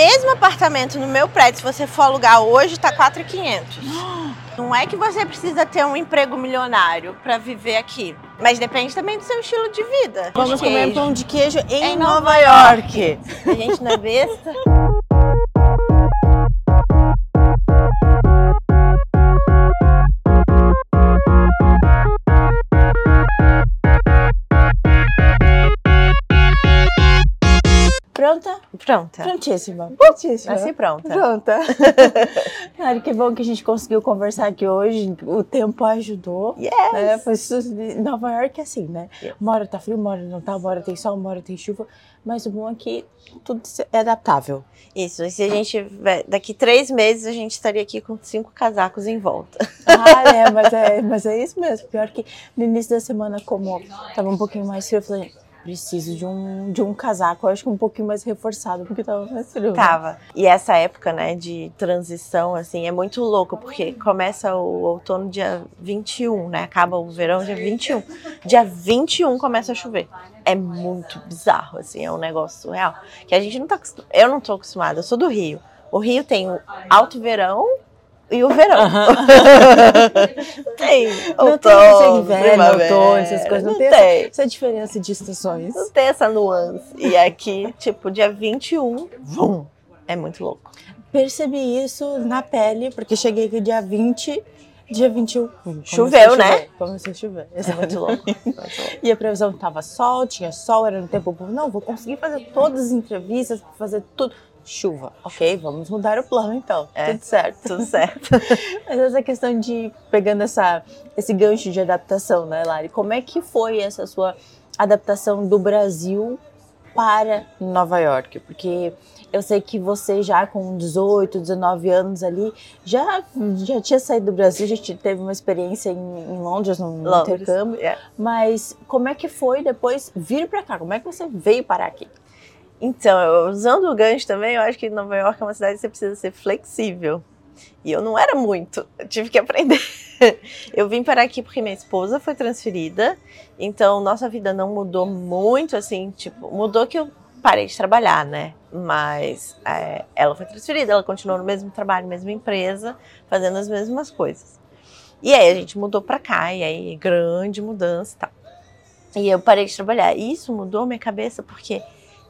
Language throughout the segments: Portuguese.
mesmo apartamento no meu prédio, se você for alugar hoje, tá 4,500. Não é que você precisa ter um emprego milionário para viver aqui, mas depende também do seu estilo de vida. Vamos comer pão de queijo em, Em Nova, Nova York. A gente não é besta. Pronta? Prontíssima. Prontíssima. Nasci pronta. Pronta. Cara, que bom que a gente conseguiu conversar aqui hoje. O tempo ajudou. Yes. Né? Foi Nova York é assim, né? Yes. Uma hora tá frio, uma hora não tá, uma hora tem sol, uma hora tem chuva. Mas o bom é que tudo é adaptável. Isso, e se a gente daqui três meses a gente estaria aqui com cinco casacos em volta. Ah, é, mas é, mas é isso mesmo. Pior que no início da semana, como tava um pouquinho mais frio, eu falei, preciso de um, de um casaco, eu acho que um pouquinho mais reforçado, porque tava mais frio. né? Tava. E essa época, né, de transição, assim, é muito louco, porque começa o outono dia 21, né? Acaba o verão dia 21. Dia 21 começa a chover. É muito bizarro, assim, é um negócio surreal. Que a gente não tá. Eu não tô acostumada, eu sou do Rio. O Rio tem o alto verão e o verão. tem Não tem outono, esse inverno, outono, essas coisas. Não, Não tem, tem. Essa, essa diferença de estações. Não tem essa nuance. E aqui, tipo, dia 21, vum, é muito louco. Percebi isso na pele, porque cheguei aqui dia 20, dia 21. hum, comecei Choveu, a chover, né? Comecei a chover. É muito louco. muito louco. E a previsão tava sol, tinha sol, era no tempo bom. Não, vou conseguir fazer todas as entrevistas, fazer tudo. Chuva, ok, vamos mudar o plano então. É. Tudo certo. Tudo certo. Mas essa questão de, pegando essa, esse gancho de adaptação, né, Lari? Como é que foi essa sua adaptação do Brasil para Nova York? Porque eu sei que você já com 18, 19 anos ali, já, já tinha saído do Brasil, já te- teve uma experiência em, em Londres, no Londres. intercâmbio. É. Mas como é que foi depois vir para cá? Como é que você veio parar aqui? Então, usando o gancho também, eu acho que Nova York é uma cidade que você precisa ser flexível. E eu não era muito, eu tive que aprender. Eu vim parar aqui porque minha esposa foi transferida, então nossa vida não mudou muito, assim, tipo, mudou que eu parei de trabalhar, né? Mas é, ela foi transferida, ela continuou no mesmo trabalho, mesma empresa, fazendo as mesmas coisas. E aí a gente mudou pra cá, e aí grande mudança e tal. E eu parei de trabalhar. E isso mudou minha cabeça porque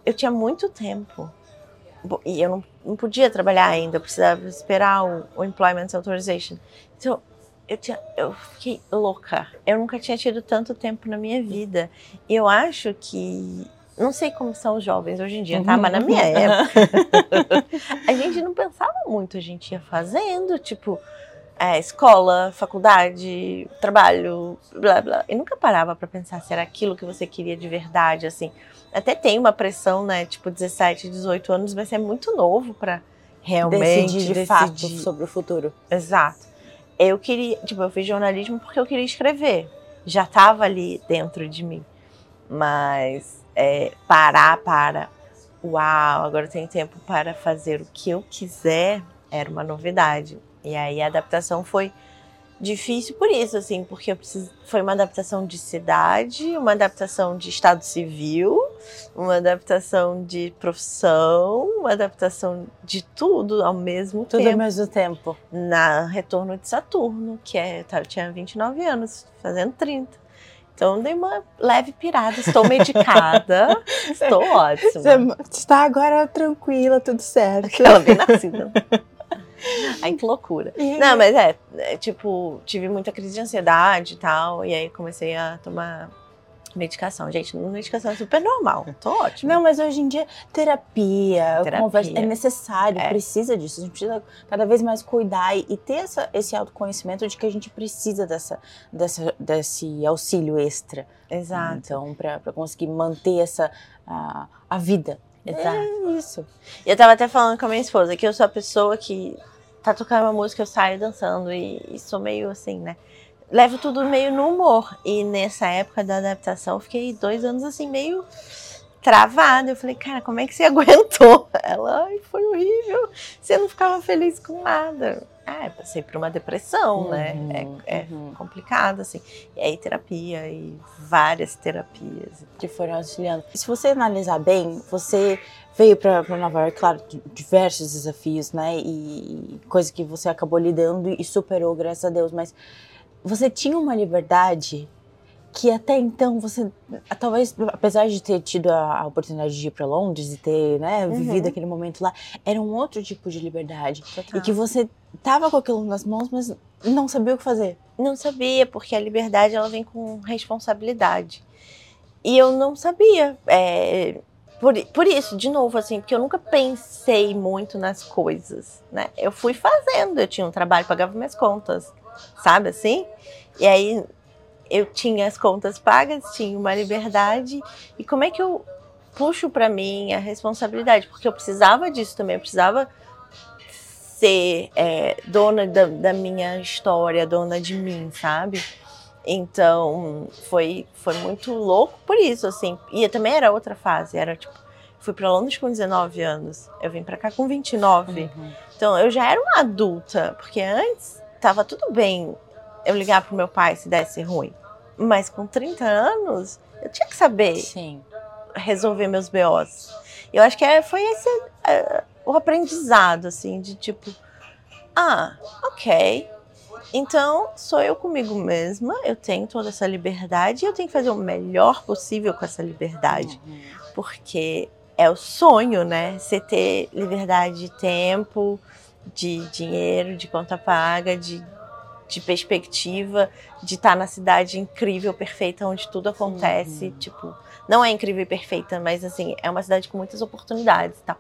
eu tinha muito tempo. E eu não, não podia trabalhar ainda, eu precisava esperar o, o Employment Authorization. Então, eu, tinha, eu fiquei louca. Eu nunca tinha tido tanto tempo na minha vida. E eu acho que. Não sei como são os jovens hoje em dia, tá? Mas na minha época, a gente não pensava muito, a gente ia fazendo, tipo, é, escola, faculdade, trabalho, blá blá. E nunca parava pra pensar se era aquilo que você queria de verdade, assim. Até tem uma pressão, né? Tipo, 17, 18 anos vai ser muito novo pra realmente Decidir de decidir. fato sobre o futuro. Exato. Eu queria, tipo, eu fiz jornalismo porque eu queria escrever. Já tava ali dentro de mim. Mas é, parar para, uau, agora tenho tempo para fazer o que eu quiser, era uma novidade. E aí a adaptação foi difícil por isso, assim, porque preciso, foi uma adaptação de cidade, uma adaptação de estado civil, uma adaptação de profissão, uma adaptação de tudo ao mesmo Tudo tempo ao mesmo tempo. na Retorno de Saturno, que é, eu tinha 29 anos, fazendo 30. Então dei uma leve pirada, estou medicada, estou ótima. Você está agora tranquila, tudo certo. Aquela bem nascida. Ai, que loucura. Não, mas é, é, tipo, tive muita crise de ansiedade e tal, e aí comecei a tomar medicação. Gente, medicação é super normal, tô ótima. Não, mas hoje em dia, terapia, Terapia. conversa, é necessário, É. precisa disso. A gente precisa cada vez mais cuidar e, e ter essa, esse autoconhecimento de que a gente precisa dessa, dessa, desse auxílio extra. Exato. Então, para conseguir manter essa, a, a vida. Exato. É isso. E eu tava até falando com a minha esposa que eu sou a pessoa que tá tocando uma música, eu saio dançando e, e sou meio assim, né? Levo tudo meio no humor. E nessa época da adaptação, eu fiquei dois anos assim, meio travada. Eu falei, cara, como é que você aguentou? Ela, ai, foi horrível. você não ficava feliz com nada. Ah, eu passei por uma depressão, né? Uhum, É, é uhum. complicado, assim. E aí terapia e várias terapias. que foram auxiliando. Se você analisar bem, você veio para Nova York, claro, diversos desafios, né? E, e coisa que você acabou lidando e superou, graças a Deus. Mas você tinha uma liberdade que até então você, talvez, apesar de ter tido a, a oportunidade de ir para Londres e ter, né, Uhum. vivido aquele momento lá, era um outro tipo de liberdade. Total. E que você tava com aquilo nas mãos, mas não sabia o que fazer. Não sabia, porque a liberdade ela vem com responsabilidade. E eu não sabia. é, por, por isso, de novo, assim, porque eu nunca pensei muito nas coisas, né? Eu fui fazendo, eu tinha um trabalho, pagava minhas contas, sabe assim? E aí eu tinha as contas pagas, tinha uma liberdade. E como é que eu puxo para mim a responsabilidade? Porque eu precisava disso também, eu precisava ser é, dona da, da minha história, dona de mim, sabe? Então, foi, foi muito louco por isso, assim. E também era outra fase, era tipo, fui para Londres com 19 anos, eu vim para cá com 29. Então, eu já era uma adulta, porque antes tava tudo bem eu ligar pro meu pai se desse ruim. Mas com 30 anos, eu tinha que saber Sim. resolver meus BOs. Eu acho que é, foi esse é, o aprendizado, assim, de tipo, ah, ok. Então, sou eu comigo mesma, eu tenho toda essa liberdade e eu tenho que fazer o melhor possível com essa liberdade. Porque é o sonho, né? Você ter liberdade de tempo, de dinheiro, de conta paga, de, de perspectiva, de estar na cidade incrível, perfeita, onde tudo acontece. Uhum. Tipo, não é incrível e perfeita, mas assim, é uma cidade com muitas oportunidades e tal.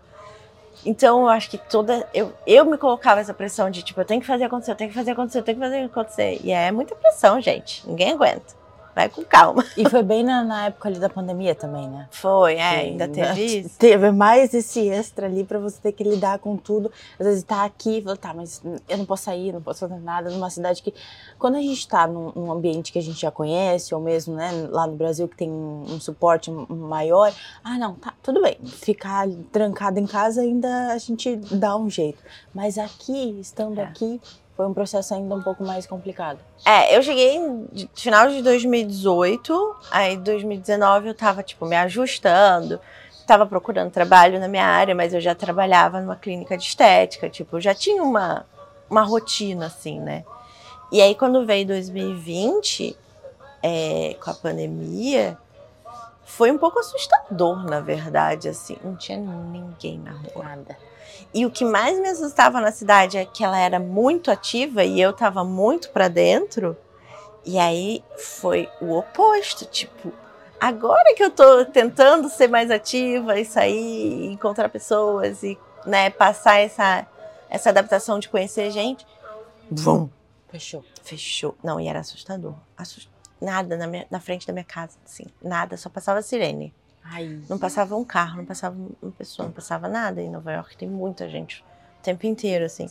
Então eu acho que toda. Eu, eu me colocava essa pressão de tipo, eu tenho que fazer acontecer, eu tenho que fazer acontecer, eu tenho que fazer acontecer. E é muita pressão, gente. Ninguém aguenta. Vai com calma. E foi bem na, na época ali da pandemia também, né? Foi, é, Sim, ainda teve isso. Teve mais esse extra ali pra você ter que lidar com tudo. Às vezes tá aqui e fala, tá, mas eu não posso sair, não posso fazer nada numa cidade que. Quando a gente tá num, num ambiente que a gente já conhece, ou mesmo, né, lá no Brasil que tem um, um suporte maior, ah, não, tá, tudo bem. Ficar trancado em casa ainda a gente dá um jeito. Mas aqui, estando É. aqui, foi um processo ainda um pouco mais complicado. É, eu cheguei em de- final de 2018, aí 2019 eu tava, tipo, me ajustando, tava procurando trabalho na minha área, mas eu já trabalhava numa clínica de estética, tipo, eu já tinha uma, uma rotina, assim, né? E aí quando veio 2020, é, com a pandemia, foi um pouco assustador, na verdade, assim, não tinha ninguém na rua. Nada. E o que mais me assustava na cidade é que ela era muito ativa e eu tava muito pra dentro. E aí foi o oposto, tipo, agora que eu tô tentando ser mais ativa e sair, e encontrar pessoas e, né, passar essa essa adaptação de conhecer gente, vum, Fechou. fechou. Não, e era assustador. Assust... Nada na, minha- na frente da minha casa, assim, nada, só passava sirene. Ai. Não passava um carro, não passava uma pessoa, não passava nada. Em Nova York tem muita gente o tempo inteiro, assim.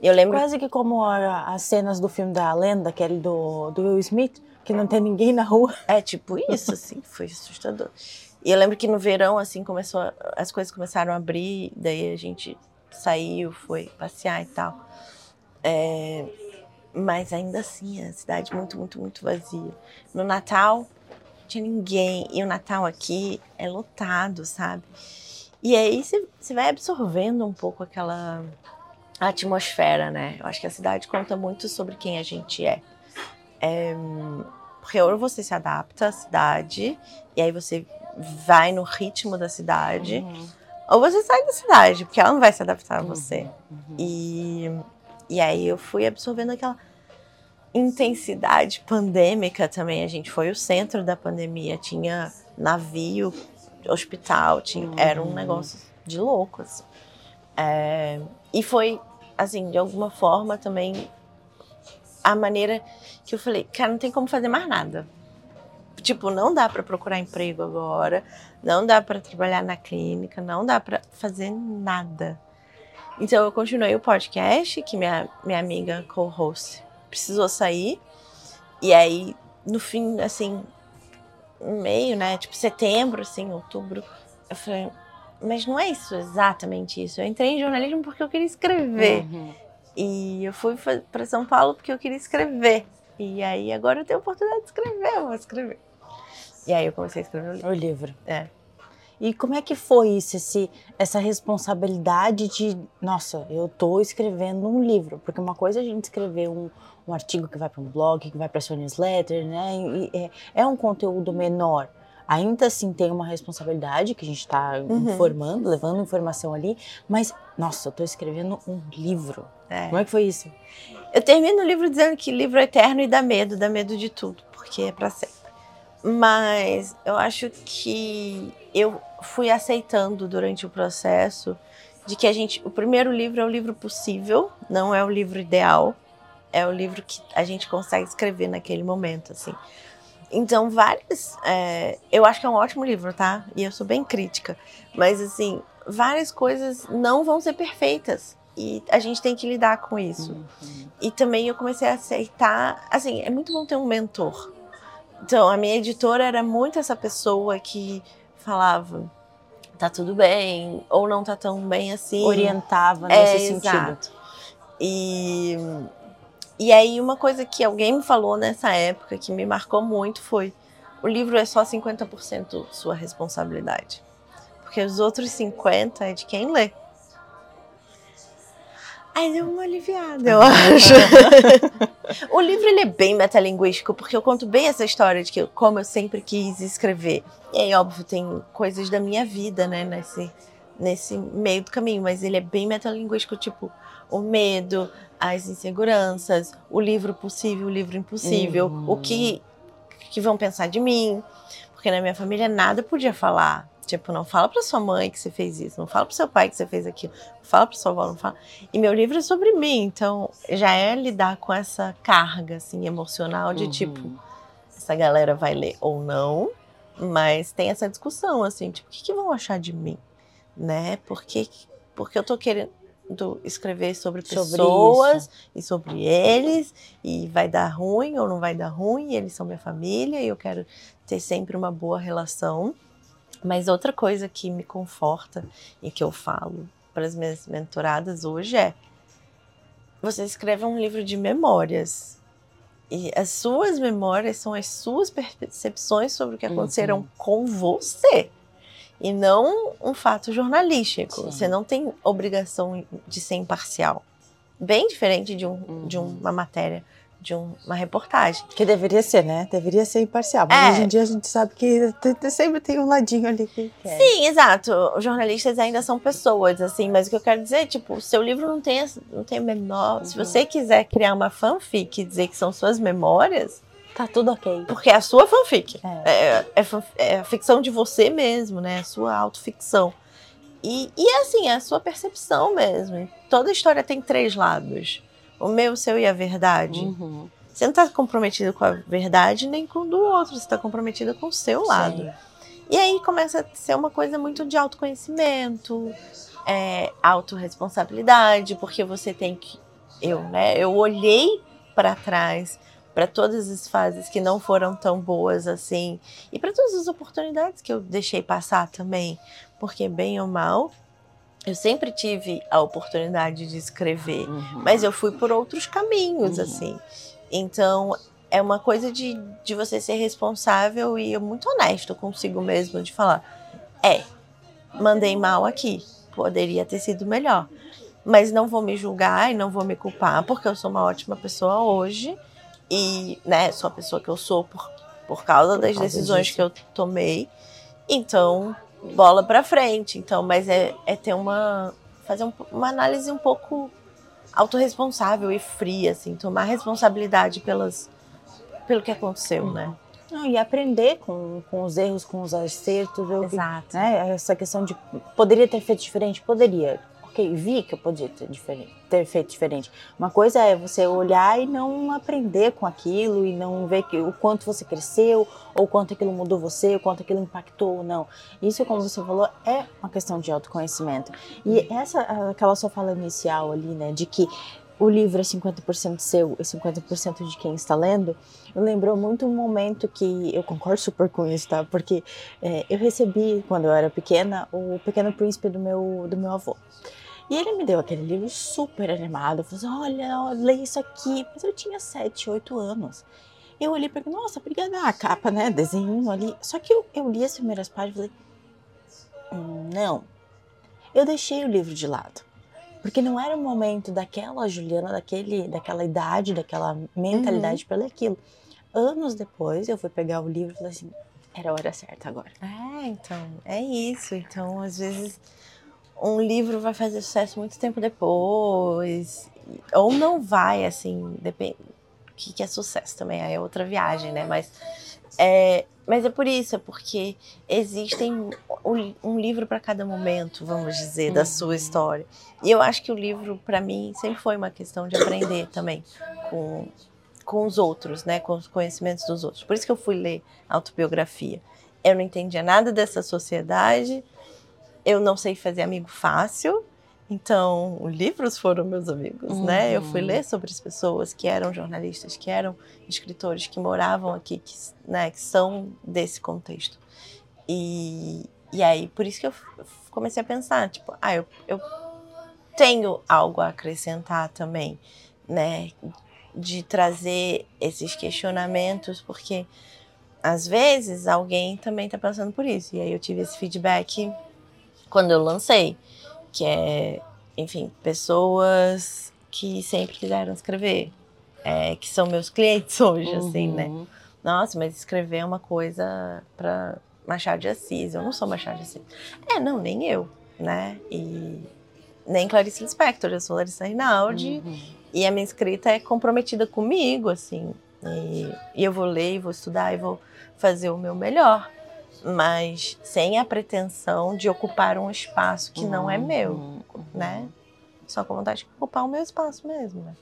Eu lembro. Quase que como a- as cenas do filme da Lenda, aquele do, do Will Smith, que não tem ninguém na rua. É tipo isso, assim, foi assustador. E eu lembro que no verão, assim, começou. As coisas começaram a abrir, daí a gente saiu, foi passear e tal. É, mas ainda assim, a cidade muito, muito, muito vazia. No Natal, tinha ninguém. E o Natal aqui é lotado, sabe? E aí você vai absorvendo um pouco aquela atmosfera, né? Eu acho que a cidade conta muito sobre quem a gente é. É, porque ou você se adapta à cidade, e aí você vai no ritmo da cidade, ou você sai da cidade, porque ela não vai se adaptar a você. Uhum. E, e aí eu fui absorvendo aquela intensidade pandêmica também. A gente foi o centro da pandemia, tinha navio, hospital, tinha, era um Uhum. negócio de louco. Assim. É, e foi, assim, de alguma forma também a maneira que eu falei, cara, não tem como fazer mais nada. Tipo, não dá para procurar emprego agora, não dá para trabalhar na clínica, não dá para fazer nada. Então eu continuei o podcast, que minha, minha amiga co-host precisou sair. E aí, no fim, assim, no meio, né? Tipo, setembro, assim, outubro, eu falei, mas não é isso exatamente isso. Eu entrei em jornalismo porque eu queria escrever. Uhum. E eu fui para São Paulo porque eu queria escrever. E aí agora eu tenho a oportunidade de escrever, eu vou escrever. E aí eu comecei a escrever o livro. O livro. É. E como é que foi isso, esse, essa responsabilidade de, nossa, eu tô escrevendo um livro? Porque uma coisa é a gente escrever um, um artigo que vai para um blog, que vai para sua newsletter, né? E é, é um conteúdo menor. Ainda assim tem uma responsabilidade que a gente está Uhum. informando, levando informação ali, mas, nossa, eu tô escrevendo um livro. É. Como é que foi isso? Eu termino o livro dizendo que livro é eterno e dá medo, dá medo de tudo, porque é para sempre. Mas eu acho que eu fui aceitando durante o processo de que a gente, o primeiro livro é o livro possível, não é o livro ideal, é o livro que a gente consegue escrever naquele momento, assim. Então, várias. é, eu acho que é um ótimo livro, tá? E eu sou bem crítica. Mas, assim, várias coisas não vão ser perfeitas. E a gente tem que lidar com isso. E também eu comecei a aceitar. Assim, é muito bom ter um mentor. Então, a minha editora era muito essa pessoa que falava: tá tudo bem, ou não tá tão bem assim. Orientava É, nesse sentido. exato. E, e aí, uma coisa que alguém me falou nessa época que me marcou muito foi: o livro é só 50% sua responsabilidade. Porque os outros 50% é de quem lê. Aí deu uma aliviada, eu acho. o livro ele é bem metalinguístico, porque eu conto bem essa história de que como eu sempre quis escrever. E aí, óbvio, tem coisas da minha vida, né, nesse, nesse meio do caminho, mas ele é bem metalinguístico, tipo, o medo, as inseguranças, o livro possível, o livro impossível, Uhum. o que, que vão pensar de mim. Porque na minha família nada podia falar. Tipo, não fala pra sua mãe que você fez isso, não fala pro seu pai que você fez aquilo, não fala pra sua avó, não fala. E meu livro é sobre mim, então já é lidar com essa carga, assim, emocional de Uhum. tipo, essa galera vai ler ou não, mas tem essa discussão, assim, tipo, o que, que vão achar de mim, né? Porque, porque eu tô querendo escrever sobre Sobre pessoas e sobre eles, e vai dar ruim ou não vai dar ruim, eles são minha família, e eu quero ter sempre uma boa relação. Mas outra coisa que me conforta e que eu falo para as minhas mentoradas hoje é: você escreve um livro de memórias. E as suas memórias são as suas percepções sobre o que aconteceram Uhum. com você. E não um fato jornalístico. Sim. Você não tem obrigação de ser imparcial. Bem diferente de, um, de Uhum. uma matéria, de um- uma reportagem. Que deveria ser, né? Deveria ser imparcial. Mas É. hoje em dia a gente sabe que sempre tem um ladinho ali que quer. Sim, exato. Os jornalistas ainda são pessoas, assim, mas o que eu quero dizer é, tipo, o seu livro não tem, não tem menor. Se Uhum. você quiser criar uma fanfic e dizer que são suas memórias, Tá tudo ok. porque é a sua fanfic. É. É, é, fan- é a ficção de você mesmo, né? A sua autoficção. E, e é assim, é a sua percepção mesmo. Toda história tem três lados. O meu, o seu e a verdade. Uhum. Você não está comprometido com a verdade nem com o do outro, você está comprometido com o seu lado. Sim. E aí começa a ser uma coisa muito de autoconhecimento, é, autorresponsabilidade, porque você tem que. Eu, né? Eu olhei para trás para todas as fases que não foram tão boas assim e para todas as oportunidades que eu deixei passar também, porque bem ou mal eu sempre tive a oportunidade de escrever, Uhum. mas eu fui por outros caminhos, Uhum. assim. Então, é uma coisa de, de você ser responsável e muito honesto consigo mesmo, de falar: é, mandei mal aqui, poderia ter sido melhor. Mas não vou me julgar e não vou me culpar, porque eu sou uma ótima pessoa hoje e, né, sou a pessoa que eu sou por, por causa das causa decisões disso. que eu tomei. Então, bola pra frente. Então, mas é, é ter uma. fazer um- uma análise um pouco autorresponsável e fria, assim, tomar responsabilidade pelas, pelo que aconteceu, Uhum. né? Não, e aprender com, com os erros, com os acertos. Eu, Exato. né, essa questão de poderia ter feito diferente? Poderia. Ok, vi que eu podia ter, ter feito diferente. Uma coisa é você olhar e não aprender com aquilo e não ver que, o quanto você cresceu, ou quanto aquilo mudou você, o quanto aquilo impactou ou não. Isso, como você falou, é uma questão de autoconhecimento. E essa, aquela sua fala inicial ali, né, de que o livro é 50% seu e 50% de quem está lendo, lembrou muito um momento que eu concordo super com isso, tá? Porque é, eu recebi, quando eu era pequena, o Pequeno Príncipe do meu, do meu avô. E ele me deu aquele livro super animado, falou assim, olha, leia isso aqui. Mas eu tinha 7, 8 anos. Eu olhei para nossa, obrigada, a capa, né, desenho ali. Só que eu, eu li as primeiras páginas e falei, não. Eu deixei o livro de lado. Porque não era o momento daquela Juliana, daquele, daquela idade, daquela mentalidade uhum. para ler aquilo. Anos depois, eu fui pegar o livro e falei assim, era a hora certa agora. É, então, é isso. Então, às vezes, um livro vai fazer sucesso muito tempo depois, ou não vai, assim, depende. O que, que é sucesso também? Aí é outra viagem, né? Mas é, mas é por isso, é porque existem um, um livro para cada momento, vamos dizer, da sua uhum. história. E eu acho que o livro, para mim, sempre foi uma questão de aprender também com, com os outros, né? Com os conhecimentos dos outros. Por isso que eu fui ler autobiografia. Eu não entendia nada dessa sociedade, eu não sei fazer amigo fácil, então, livros foram meus amigos, uhum. né? Eu fui uhum. ler sobre as pessoas que eram jornalistas, que eram escritores, que moravam aqui, que, né, que são desse contexto. E, e aí, por isso que eu comecei a pensar, tipo, ah, eu, eu tenho algo a acrescentar também, né? De trazer esses questionamentos, porque às vezes alguém também está passando por isso. E aí eu tive esse feedback quando eu lancei que é, enfim, pessoas que sempre quiseram escrever, é, que são meus clientes hoje, uhum. assim, né? Uhum. Nossa, mas escrever é uma coisa para Machado de Assis, eu não sou Machado de Assis. É, não, nem eu, né? E nem Clarice Lispector, eu sou Larissa Rinaldi, uhum. e a minha escrita é comprometida comigo, assim, e, e eu vou ler, e vou estudar, e vou fazer o meu melhor mas sem a pretensão de ocupar um espaço que não é meu, uhum. né? Só com vontade de ocupar o meu espaço mesmo, né?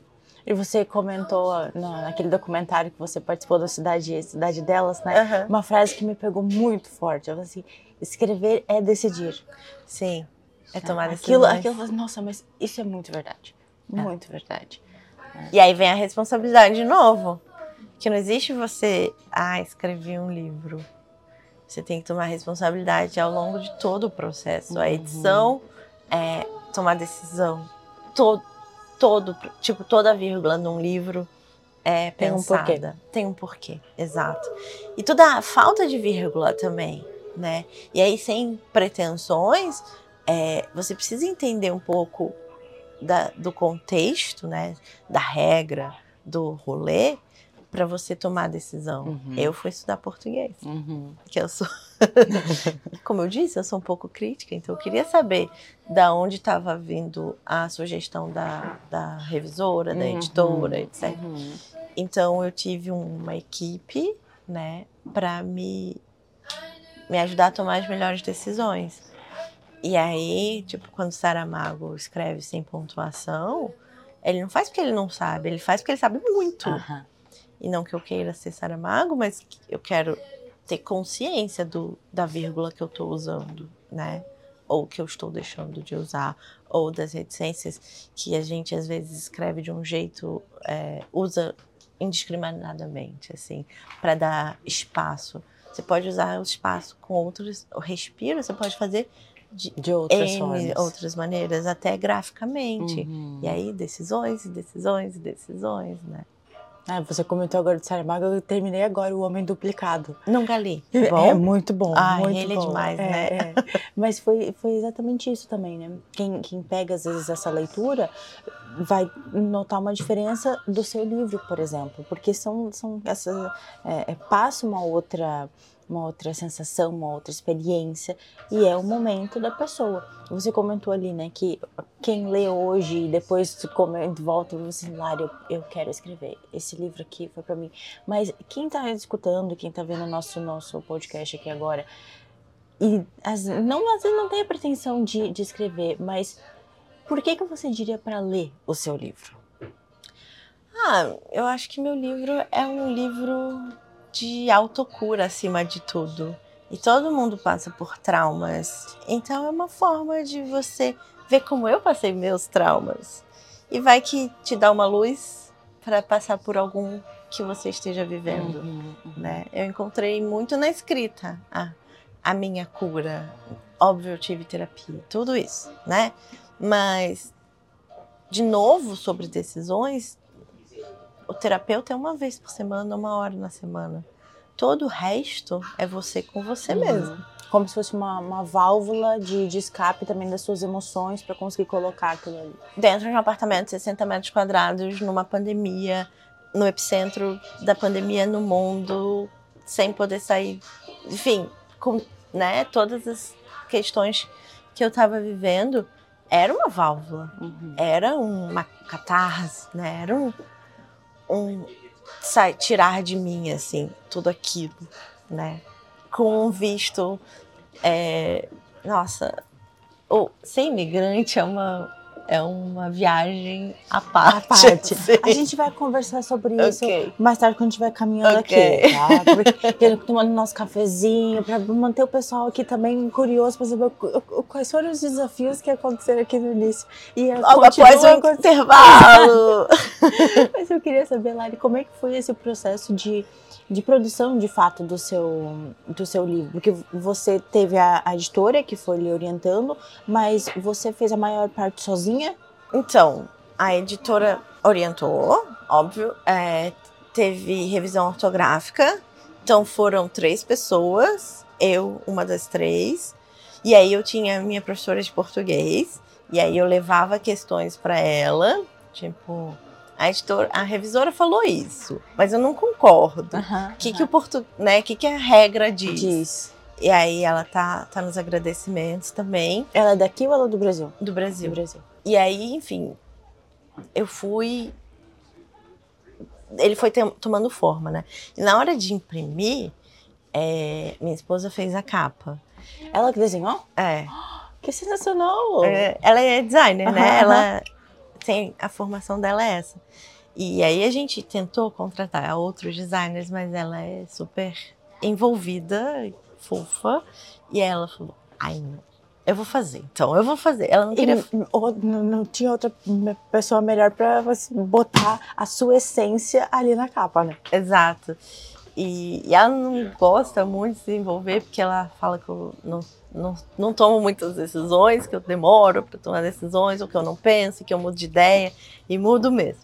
E você comentou naquele documentário que você participou da cidade, cidade delas, né? Uhum. Uma frase que me pegou muito forte. Ela assim: escrever é decidir. Sim. É tomar decisões. Aquilo, aquilo, nossa, mas isso é muito verdade. É. Muito verdade. E aí vem a responsabilidade de novo. Que não existe você, ah, escrevi um livro você tem que tomar responsabilidade ao longo de todo o processo. Uhum. A edição, é, tomar decisão, todo, todo, tipo, toda vírgula num livro é tem pensada. Um. Tem um porquê, exato. E toda a falta de vírgula também, né? E aí, sem pretensões, é, você precisa entender um pouco da, do contexto, né? Da regra, do rolê, para você tomar a decisão. Uhum. Eu fui estudar português, uhum. que eu sou, como eu disse, eu sou um pouco crítica, então eu queria saber da onde estava vindo a sugestão da, da revisora, da uhum. editora, etc. Uhum. Então eu tive uma equipe, né, para me me ajudar a tomar as melhores decisões. E aí, tipo, quando Saramago escreve sem pontuação, ele não faz porque ele não sabe, ele faz porque ele sabe muito. Uhum. E não que eu queira ser Saramago, mas eu quero ter consciência do, da vírgula que eu estou usando, né? Ou que eu estou deixando de usar, ou das reticências que a gente às vezes escreve de um jeito, é, usa indiscriminadamente, assim, para dar espaço. Você pode usar o espaço com outros, o respiro, você pode fazer de, de outras, N, outras maneiras, até graficamente. Uhum. E aí, decisões e decisões e decisões, né? Ah, você comentou agora de Saramago, eu terminei agora O Homem Duplicado. Nunca li. É, bom? É muito bom. Ah, muito ele é bom. é demais, é, né? É. Mas foi, foi exatamente isso também, né? Quem, quem pega, às vezes, essa leitura vai notar uma diferença do seu livro, por exemplo, porque são, são essa, é, é passa uma outra uma outra sensação, uma outra experiência e é o momento da pessoa. Você comentou ali, né, que quem lê hoje e depois comenta, volta e você assim, Lari, eu, eu quero escrever. Esse livro aqui foi para mim. Mas quem está escutando, quem está vendo o nosso nosso podcast aqui agora e as, não às vezes não tem a pretensão de, de escrever, mas por que que você diria para ler o seu livro? Ah, eu acho que meu livro é um livro de autocura acima de tudo. E todo mundo passa por traumas. Então é uma forma de você ver como eu passei meus traumas. e vai que te dá uma luz para passar por algum que você esteja vivendo, Uhum, uhum. né? Eu encontrei muito na escrita a, a minha cura. Óbvio, eu tive terapia, tudo isso, né? Mas, de novo, sobre decisões, o terapeuta é uma vez por semana, uma hora na semana. Todo o resto é você com você Uhum. mesmo. Como se fosse uma, uma válvula de, de escape também das suas emoções para conseguir colocar aquilo ali. Dentro de um apartamento de 60 metros quadrados, numa pandemia, no epicentro da pandemia no mundo, sem poder sair. Enfim, com né, todas as questões que eu estava vivendo, era uma válvula. era uma catarse, né? Era um, um sai, tirar de mim, assim, tudo aquilo, né? Com um visto, é, nossa, o ser imigrante é uma, é uma viagem à parte. À parte. assim. A gente vai conversar sobre isso Ok. mais tarde quando estiver caminhando Ok. aqui, tá? Porque tomando nosso cafezinho, para manter o pessoal aqui também curioso para saber quais foram os desafios que aconteceram aqui no início. E Logo após o intervalo. Mas eu queria saber, Lari, como é que foi esse processo de, de produção, de fato, do seu, do seu livro? Porque você teve a, a editora que foi lhe orientando, mas você fez a maior parte sozinha? Então, a editora orientou, óbvio, é, teve revisão ortográfica, então foram três pessoas, eu, uma das três, e aí eu tinha minha professora de português, e aí eu levava questões para ela, tipo, a editora, a revisora falou isso, mas eu não concordo. O que, que o portu, né, que, que a regra diz? diz? E aí ela tá, tá nos agradecimentos também Ela é daqui ou ela é do Brasil? do Brasil. Do Brasil. E aí, enfim, eu fui. Ele foi tomando forma, né? E na hora de imprimir, é, minha esposa fez a capa. Ela que desenhou? É, Que sensacional! é, ela é designer, né? Aham, Ela tem a formação dela é essa. E aí a gente tentou contratar outros designers, mas ela é super envolvida, fofa. E ela falou: "Ai, não, eu vou fazer. Então eu vou fazer". Ela não queria ou não, não tinha outra pessoa melhor você botar a sua essência ali na capa, né? Exato. E, e ela não gosta muito de se envolver porque ela fala que eu não, não, não tomo muitas decisões, que eu demoro para tomar decisões, ou que eu não penso, que eu mudo de ideia, e mudo mesmo.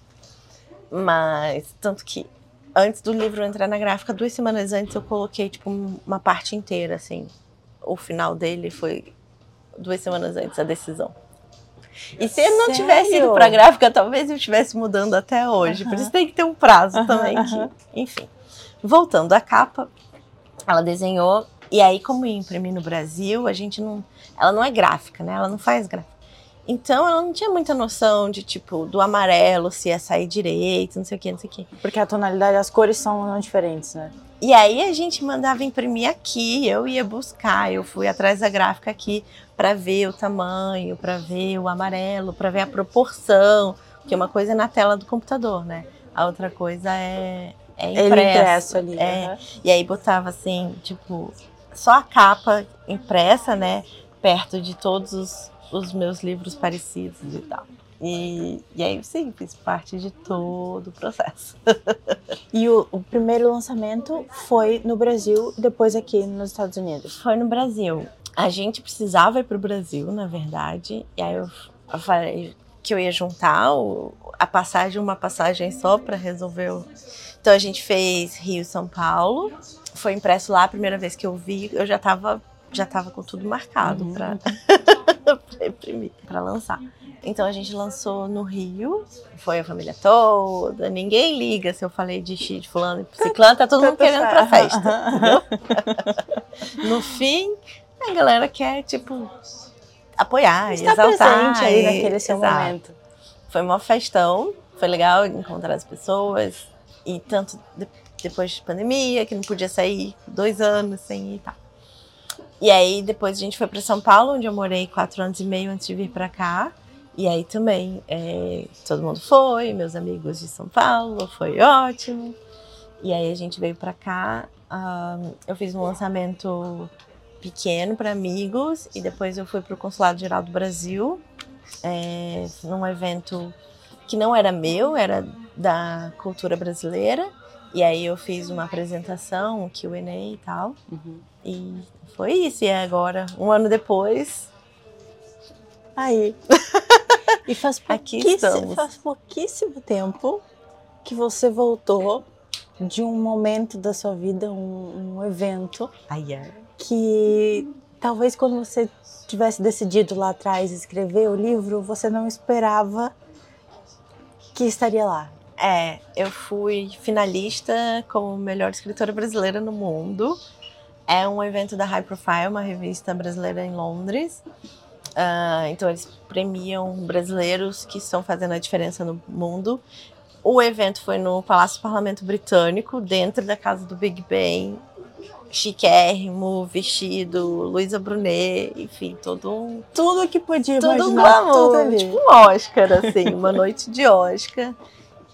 Mas, tanto que antes do livro entrar na gráfica, duas semanas antes, eu coloquei tipo um- uma parte inteira, assim. O final dele foi duas semanas antes a decisão. E se ele não tivesse ido Sério? pra gráfica, talvez eu estivesse mudando até hoje. Por Aham. isso tem que ter um prazo também. Que, enfim. Voltando à capa, ela desenhou. E aí, como ia imprimir no Brasil, a gente não. Ela não é gráfica, né? Ela não faz gráfica. Então ela não tinha muita noção de, tipo, do amarelo, se ia sair direito, não sei o que, não sei o que. Porque a tonalidade, as cores são diferentes, né? E aí a gente mandava imprimir aqui, eu ia buscar, eu fui atrás da gráfica aqui para ver o tamanho, para ver o amarelo, para ver a proporção, porque uma coisa é na tela do computador, né? A outra coisa é, é Ele impresso. impresso ali. É. aham. E aí botava assim, tipo, só a capa impressa, né? Perto de todos os, os meus livros parecidos e tal. E, e aí, sim, fiz parte de todo o processo. E o, o primeiro lançamento foi no Brasil, depois aqui nos Estados Unidos. Foi no Brasil. A gente precisava ir pro Brasil, na verdade. E aí eu, eu falei que eu ia juntar o- a passagem, uma passagem só para resolver. O... Então a gente fez Rio São Paulo. Foi impresso lá a primeira vez que eu vi, eu já tava, já tava com tudo marcado Uhum. para imprimir, para lançar. Então a gente lançou no Rio, foi a família toda, ninguém liga se eu falei de X, de fulano e ciclano, tá todo mundo querendo pra festa. entendeu? no fim, a galera quer, tipo, apoiar Está exaltar. presente aí naquele seu exato. momento. Foi uma festão, foi legal encontrar as pessoas. E tanto de- depois de pandemia, que não podia sair dois anos sem ir e tal. E aí depois a gente foi para São Paulo, onde eu morei quatro anos e meio antes de vir para cá. E aí também é, todo mundo foi, meus amigos de São Paulo, foi ótimo. E aí a gente veio para cá. ahn, eu fiz um lançamento pequeno para amigos e depois eu fui para o Consulado Geral do Brasil, é, num evento que não era meu, era da cultura brasileira. E aí eu fiz uma apresentação, um Q&A e tal. Uhum. E foi isso. E agora, um ano depois, Aí. E faz pouquíssimo, faz pouquíssimo tempo que você voltou de um momento da sua vida, um, um evento ai, ai. que talvez quando você tivesse decidido lá atrás escrever o livro, você não esperava que estaria lá. É, eu fui finalista como melhor escritora brasileira no mundo. É um evento da High Profile, uma revista brasileira em Londres. Ah, então eles premiam brasileiros que estão fazendo a diferença no mundo. O evento foi no Palácio do Parlamento Britânico, dentro da casa do Big Ben. Chiquérrimo, vestido, Luísa Brunet, enfim, todo um Tudo que podia tudo um imaginar, tudo glamour, ali. tipo um Oscar, assim, uma noite de Oscar.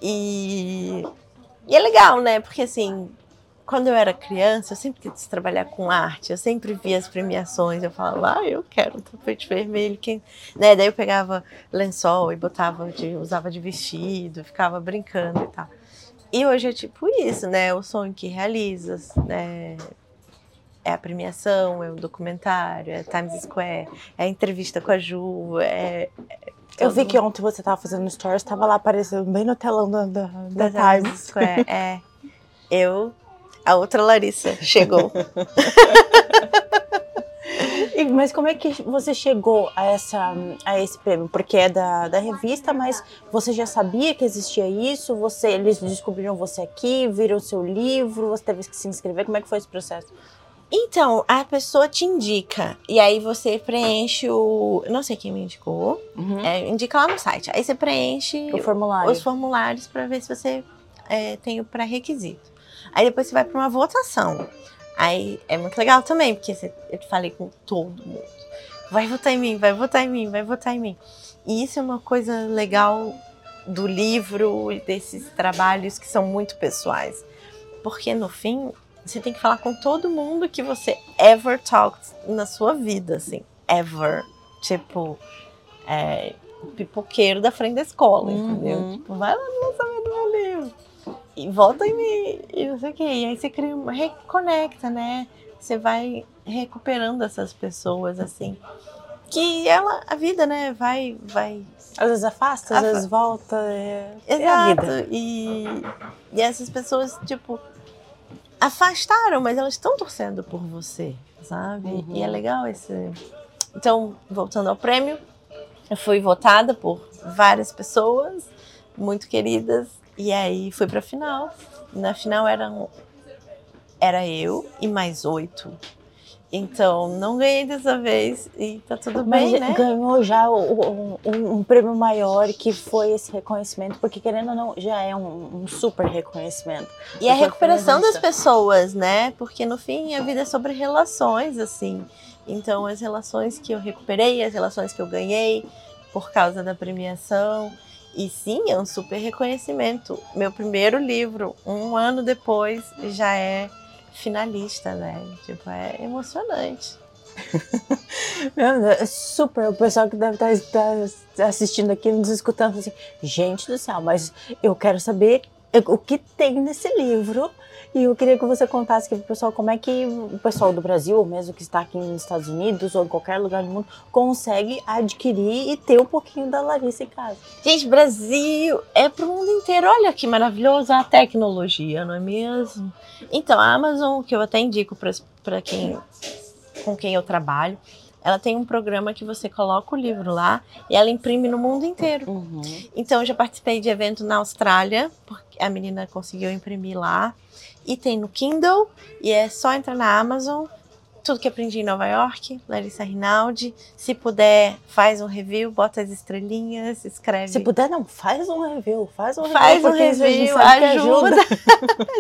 E, e é legal, né? Porque assim, quando eu era criança, eu sempre quis trabalhar com arte, eu sempre via as premiações, eu falava, ah, eu quero um tapete vermelho, quem... né? Daí eu pegava lençol e botava, de, usava de vestido, ficava brincando e tal. E hoje é tipo isso, né? O sonho que realiza, né? É a premiação, é o documentário, é Times Square, é a entrevista com a Ju, é. Eu vi todo- que ontem você estava fazendo stories, estava lá aparecendo bem no telão da, da, da da Times. Times Square. É. Eu, a outra Larissa, chegou. E- Mas como é que você chegou a, essa, a esse prêmio? Porque é da, da revista, mas você já sabia que existia isso? Você, eles descobriram você aqui, viram seu livro, você teve que se inscrever? Como é que foi esse processo? Então, a pessoa te indica. E aí você preenche o. Não sei quem me indicou. é, indica lá no site. Aí você preenche O formulário. os formulários para ver se você é, tem o pré-requisito. Aí depois você vai para uma votação. Aí é muito legal também, porque você- eu falei com todo mundo. Vai votar em mim, vai votar em mim, vai votar em mim. E isso é uma coisa legal do livro e desses trabalhos que são muito pessoais. Porque no fim, você tem que falar com todo mundo que você ever talked na sua vida, assim. Ever. Tipo, é, pipoqueiro da frente da escola, Uhum. entendeu? Tipo, vai lá no lançamento do meu livro. E volta em mim, e não sei o quê. E aí você cria reconecta, né? Você vai recuperando essas pessoas, assim. Que ela, a vida, né, vai, vai Às vezes afasta, às vezes volta. É, é a Exato. vida. E, e essas pessoas, tipo, afastaram, mas elas estão torcendo por você, sabe? Uhum. E é legal esse. Então, voltando ao prêmio, eu fui votada por várias pessoas muito queridas. E aí fui pra final. Na final eram, era eu e mais oito. Então, não ganhei dessa vez e tá tudo Mas bem, né? ganhou já o- um, um prêmio maior que foi esse reconhecimento, porque querendo ou não, já é um, um super reconhecimento. E a recuperação das pessoas, né? Porque no fim a vida é sobre relações, assim. Então as relações que eu recuperei, as relações que eu ganhei por causa da premiação. E sim, é um super reconhecimento. Meu primeiro livro, um ano depois, já é finalista, né? Tipo, é emocionante. É super. O pessoal que deve estar, estar assistindo aqui, nos escutando, assim, gente do céu, mas eu quero saber o que tem nesse livro. E eu queria que você contasse aqui pro pessoal como é que o pessoal do Brasil, ou mesmo que está aqui nos Estados Unidos ou em qualquer lugar do mundo, consegue adquirir e ter um pouquinho da Larissa em casa. Gente, Brasil é pro mundo inteiro. Olha que maravilhoso a tecnologia, não é mesmo? Então, a Amazon, que eu até indico para quem com quem eu trabalho, ela tem um programa que você coloca o livro lá e ela imprime no mundo inteiro. Uhum. Então, eu já participei de evento na Austrália, porque a menina conseguiu imprimir lá. E tem no Kindle, e é só entrar na Amazon. Tudo que aprendi em Nova York, Larissa Rinaldi. Se puder, faz um review, bota as estrelinhas, escreve. Se puder, não, faz um review, faz um review. Faz um review, ajuda.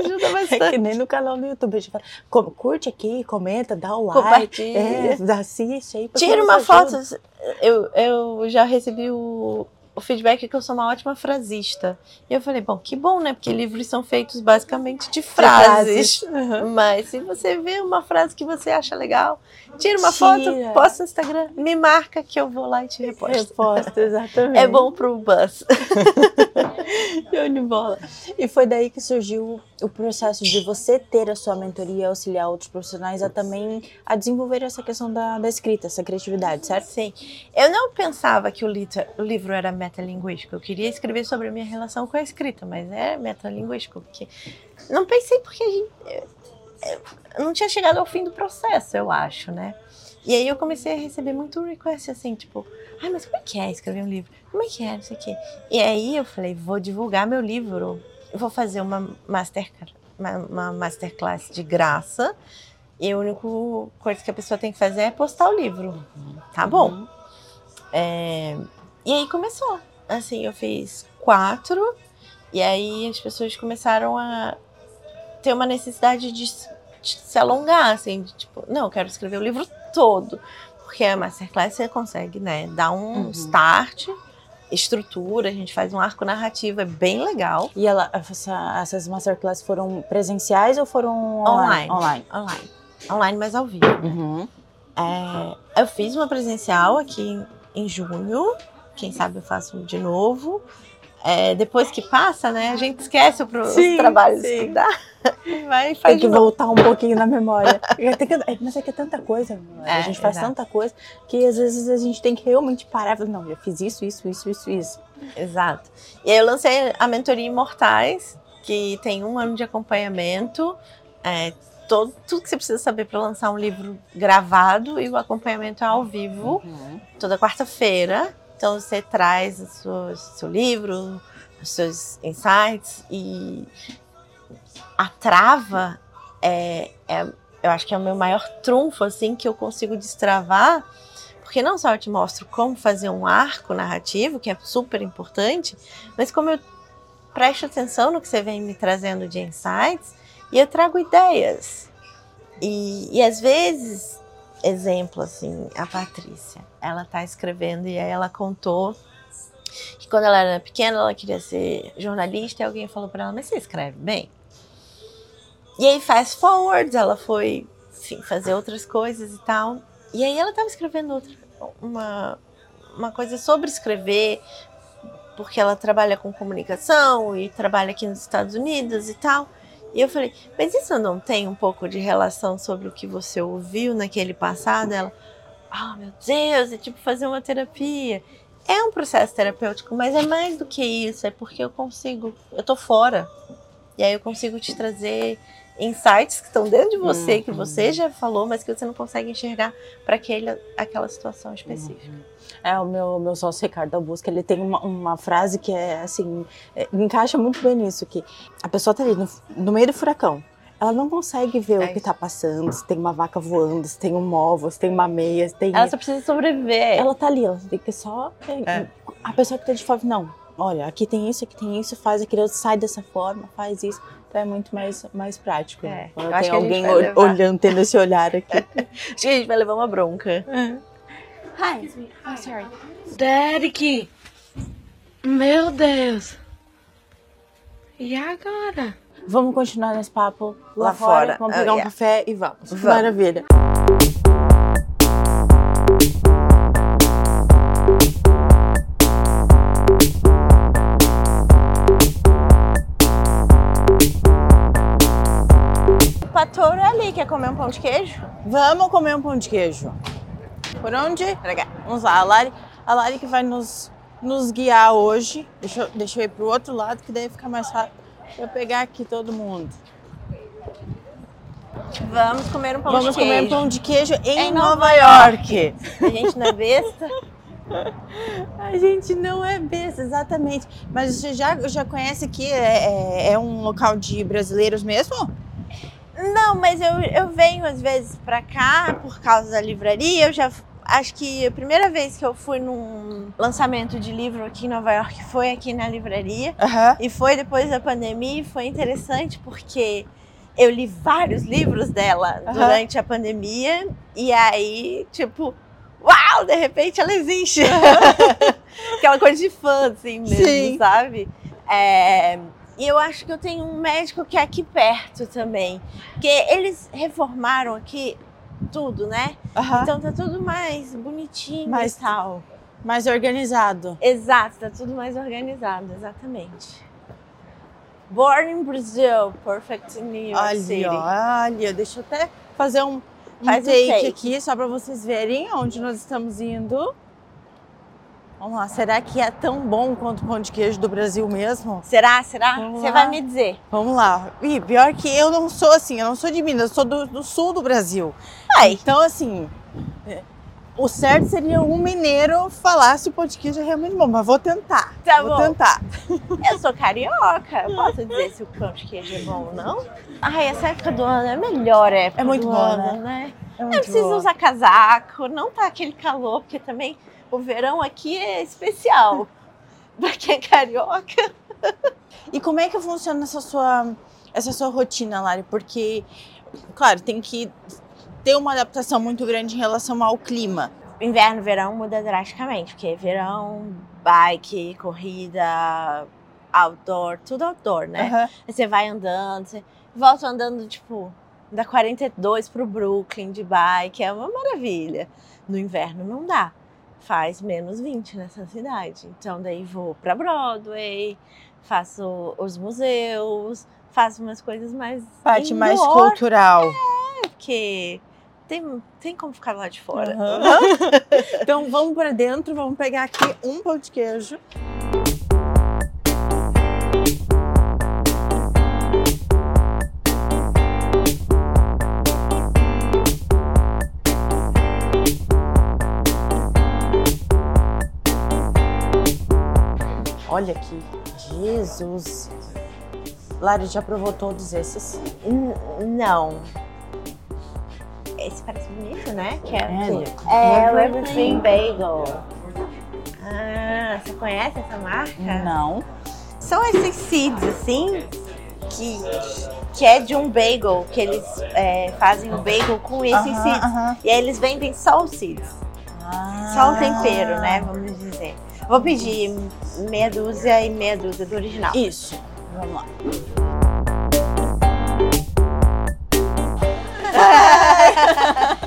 ajuda É bastante. que nem no canal do YouTube. A gente fala, "Co- curte aqui, comenta, dá o like. Compartilha. É, assiste aí. Tira uma ajuda. foto. Eu, eu já recebi o, o feedback é que eu sou uma ótima frasista. E eu falei, bom, que bom, né? Porque livros são feitos basicamente de frases. Uhum. Mas se você vê uma frase que você acha legal, tira uma tira. foto, posta no Instagram, me marca que eu vou lá e te reposto. Reposto, exatamente. É bom pro buzz. Show de bola. E foi daí que surgiu o processo de você ter a sua mentoria e auxiliar outros profissionais a também a desenvolver essa questão da, da escrita, essa criatividade, certo? Sim. Eu não pensava que o, o livro era metalinguístico. Eu queria escrever sobre a minha relação com a escrita, mas é metalinguístico. Porque... Não pensei porque a gente... Não tinha chegado ao fim do processo, eu acho, né? E aí eu comecei a receber muito request assim, tipo, ai, mas como é que é escrever um livro? Como é que é, não sei o quê. E aí eu falei, vou divulgar meu livro, eu vou fazer uma, master, uma, uma masterclass de graça, e a única coisa que a pessoa tem que fazer é postar o livro. Tá bom. Uhum. É, e aí começou. Assim, eu fiz quatro, e aí as pessoas começaram a ter uma necessidade de, de se alongar, assim, de, tipo, não, eu quero escrever o livro todo. Porque a Masterclass você consegue, né, dar um uhum. start, estrutura, a gente faz um arco narrativo, é bem legal. E ela, essa, essas Masterclass foram presenciais ou foram online? Online. Online, online mas ao vivo. Uhum. É, eu fiz uma presencial aqui em junho, quem sabe eu faço de novo. É, depois que passa, né, a gente esquece os trabalhos sim. que dá. Vai, Tem que voltar um pouquinho na memória. mas é que é tanta coisa, é, a gente faz exato. tanta coisa que às vezes a gente tem que realmente parar e falar, não, eu fiz isso, isso, isso, isso, isso. Exato. E aí eu lancei a mentoria Imortais, que tem um ano de acompanhamento, é, todo, tudo que você precisa saber para lançar um livro gravado e o acompanhamento é ao vivo, uhum. toda quarta-feira. Então você traz o seu, livro, os seus insights e a trava é, é, eu acho que é o meu maior trunfo assim que eu consigo destravar, porque não só eu te mostro como fazer um arco narrativo, que é super importante, mas como eu presto atenção no que você vem me trazendo de insights e eu trago ideias. E, e às vezes exemplo, assim, a Patrícia. Ela tá escrevendo e aí ela contou que quando ela era pequena ela queria ser jornalista e alguém falou para ela, mas você escreve bem? E aí faz forwards, ela foi, enfim, fazer outras coisas e tal. E aí ela tava escrevendo outra, uma, uma coisa sobre escrever, porque ela trabalha com comunicação e trabalha aqui nos Estados Unidos e tal. E eu falei, mas isso não tem um pouco de relação sobre o que você ouviu naquele passado? Ela, ah, oh, meu Deus, é tipo fazer uma terapia. É um processo terapêutico, mas é mais do que isso, é porque eu consigo, eu tô fora. E aí eu consigo te trazer insights que estão dentro de você, uhum. que você já falou, mas que você não consegue enxergar para aquela situação específica. Uhum. É, o meu, meu sócio Ricardo Albusca, ele tem uma, uma frase que é assim, é, encaixa muito bem nisso, que a pessoa tá ali no, no meio do furacão, ela não consegue ver é o que está passando, se tem uma vaca voando, se tem um móvel, se tem uma meia, se tem... Ela só precisa sobreviver. Ela tá ali, ela tem que só... É. A pessoa que tá de fora, não, olha, aqui tem isso, aqui tem isso, faz aquilo, sai dessa forma, faz isso. Então é muito mais, mais prático. Né? É. Né? Quando tem alguém olhando, tendo esse olhar aqui. acho que a gente vai levar uma bronca. Uhum. Hi. Oh, sorry. Derek! Meu Deus! E agora? Vamos continuar nesse papo lá, lá fora. fora. Vamos pegar uh, um yeah. café e vamos. vamos. Maravilha. Pator ali, quer comer um pão de queijo? Vamos comer um pão de queijo. Por onde? Vamos lá, a Lari, a Lari que vai nos, nos guiar hoje. Deixa eu, deixa eu ir pro outro lado, que daí fica mais fácil eu pegar aqui todo mundo. Vamos comer um pão Vamos de queijo. Vamos comer um pão de queijo em, em Nova, Nova York. York. A gente não é besta? A gente não é besta, exatamente. Mas você já, já conhece aqui? É, é, é um local de brasileiros mesmo? Não, mas eu, eu venho às vezes pra cá por causa da livraria. Eu já acho que a primeira vez que eu fui num lançamento de livro aqui em Nova York foi aqui na livraria. Uhum. E foi depois da pandemia e foi interessante porque eu li vários livros dela uhum. durante a pandemia. E aí, tipo, uau, de repente ela existe. Aquela coisa de fã, assim mesmo, Sim. sabe? É, e eu acho que eu tenho um médico que é aqui perto também. Porque eles reformaram aqui tudo, né? Aham. Então tá tudo mais bonitinho Mais- e tal. Mais organizado. Exato, tá tudo mais organizado, exatamente. Born in Brazil, perfect in New York City. Ó, ali, ó. Deixa eu até fazer um, um Faz um take, take. aqui, só pra vocês verem onde nós estamos indo. Vamos lá, será que é tão bom quanto o pão de queijo do Brasil mesmo? Será? Será? Vamos Você lá. vai me dizer. Vamos lá. E pior que eu não sou assim, eu não sou de Minas, eu sou do, do sul do Brasil. Ai, Então, assim, o certo seria um mineiro falar se o pão de queijo é realmente bom, mas vou tentar. Tá vou bom. tentar. eu sou carioca. Eu posso dizer se o pão de queijo é bom ou não? Ai, essa época do ano é a melhor época É muito do boa, ano, né? É Não precisa boa. usar casaco, não tá aquele calor, porque também o verão aqui é especial. pra quem é carioca. E como é que funciona essa sua, essa sua rotina, Lari? Porque, claro, tem que ter uma adaptação muito grande em relação ao clima. Inverno, verão muda drasticamente, porque verão, bike, corrida, outdoor, tudo outdoor, né? Aí você vai andando, você volta andando, tipo, da 42 pro Brooklyn de bike, é uma maravilha. No inverno não dá. Faz menos 20 nessa cidade. Então daí vou pra Broadway, faço os museus, faço umas coisas mais Parte mais indoor, cultural. porque tem, tem como ficar lá de fora. Aham. então vamos para dentro, vamos pegar aqui um pão de queijo. Olha aqui, Jesus. Lari já provou todos esses? Não. Esse parece bonito, né? Que é, É, o quê? é o Everything. Bagel. Ah, você conhece essa marca? Não. São esses seeds, assim, que, que é de um bagel, que eles é, fazem o bagel com esses Aham, seeds. aham. E aí eles vendem só os seeds, só o tempero, né? Vamos dizer. Vou pedir meia dúzia e meia dúzia do original. Isso. Vamos lá.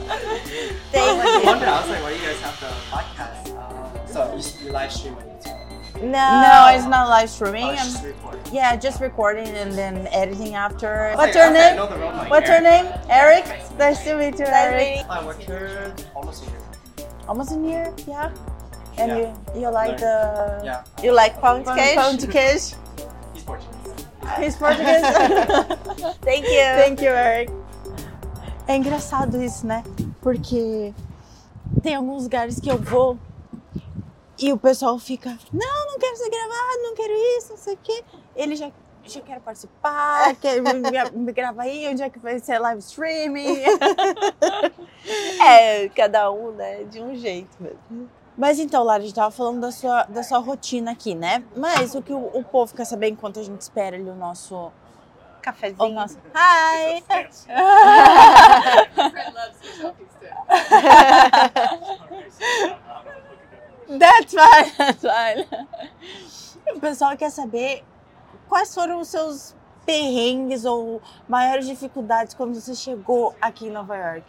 Wonder outside why you guys have the podcast. Uh, so you, you live stream. Não. No, it's not live streaming. Oh, just recording. yeah, just recording and then editing after. Was What's your I name? What's your Eric. name? Eric. Nice to meet you, Eric. I worked here almost a year. Almost a year, yeah. And Yeah. you you like the Yeah. You like pound pão de queijo? He's Portuguese. He's Portuguese. Thank you. Thank you, Eric. É engraçado isso, né? Porque tem alguns lugares que eu vou e o pessoal fica, não, não quero ser gravado, não quero isso, não sei o quê. Ele já, já quer participar, quer me, me gravar aí, onde é que vai ser live streaming. É, cada um, né, de um jeito mesmo. Mas então, Lara, a gente tava falando da sua, da sua rotina aqui, né? Mas o que o, o povo quer saber enquanto a gente espera ali o nosso... Cafezinho. O nosso... Hi! That's fine, that's fine. O pessoal quer saber quais foram os seus perrengues ou maiores dificuldades quando você chegou aqui em Nova York.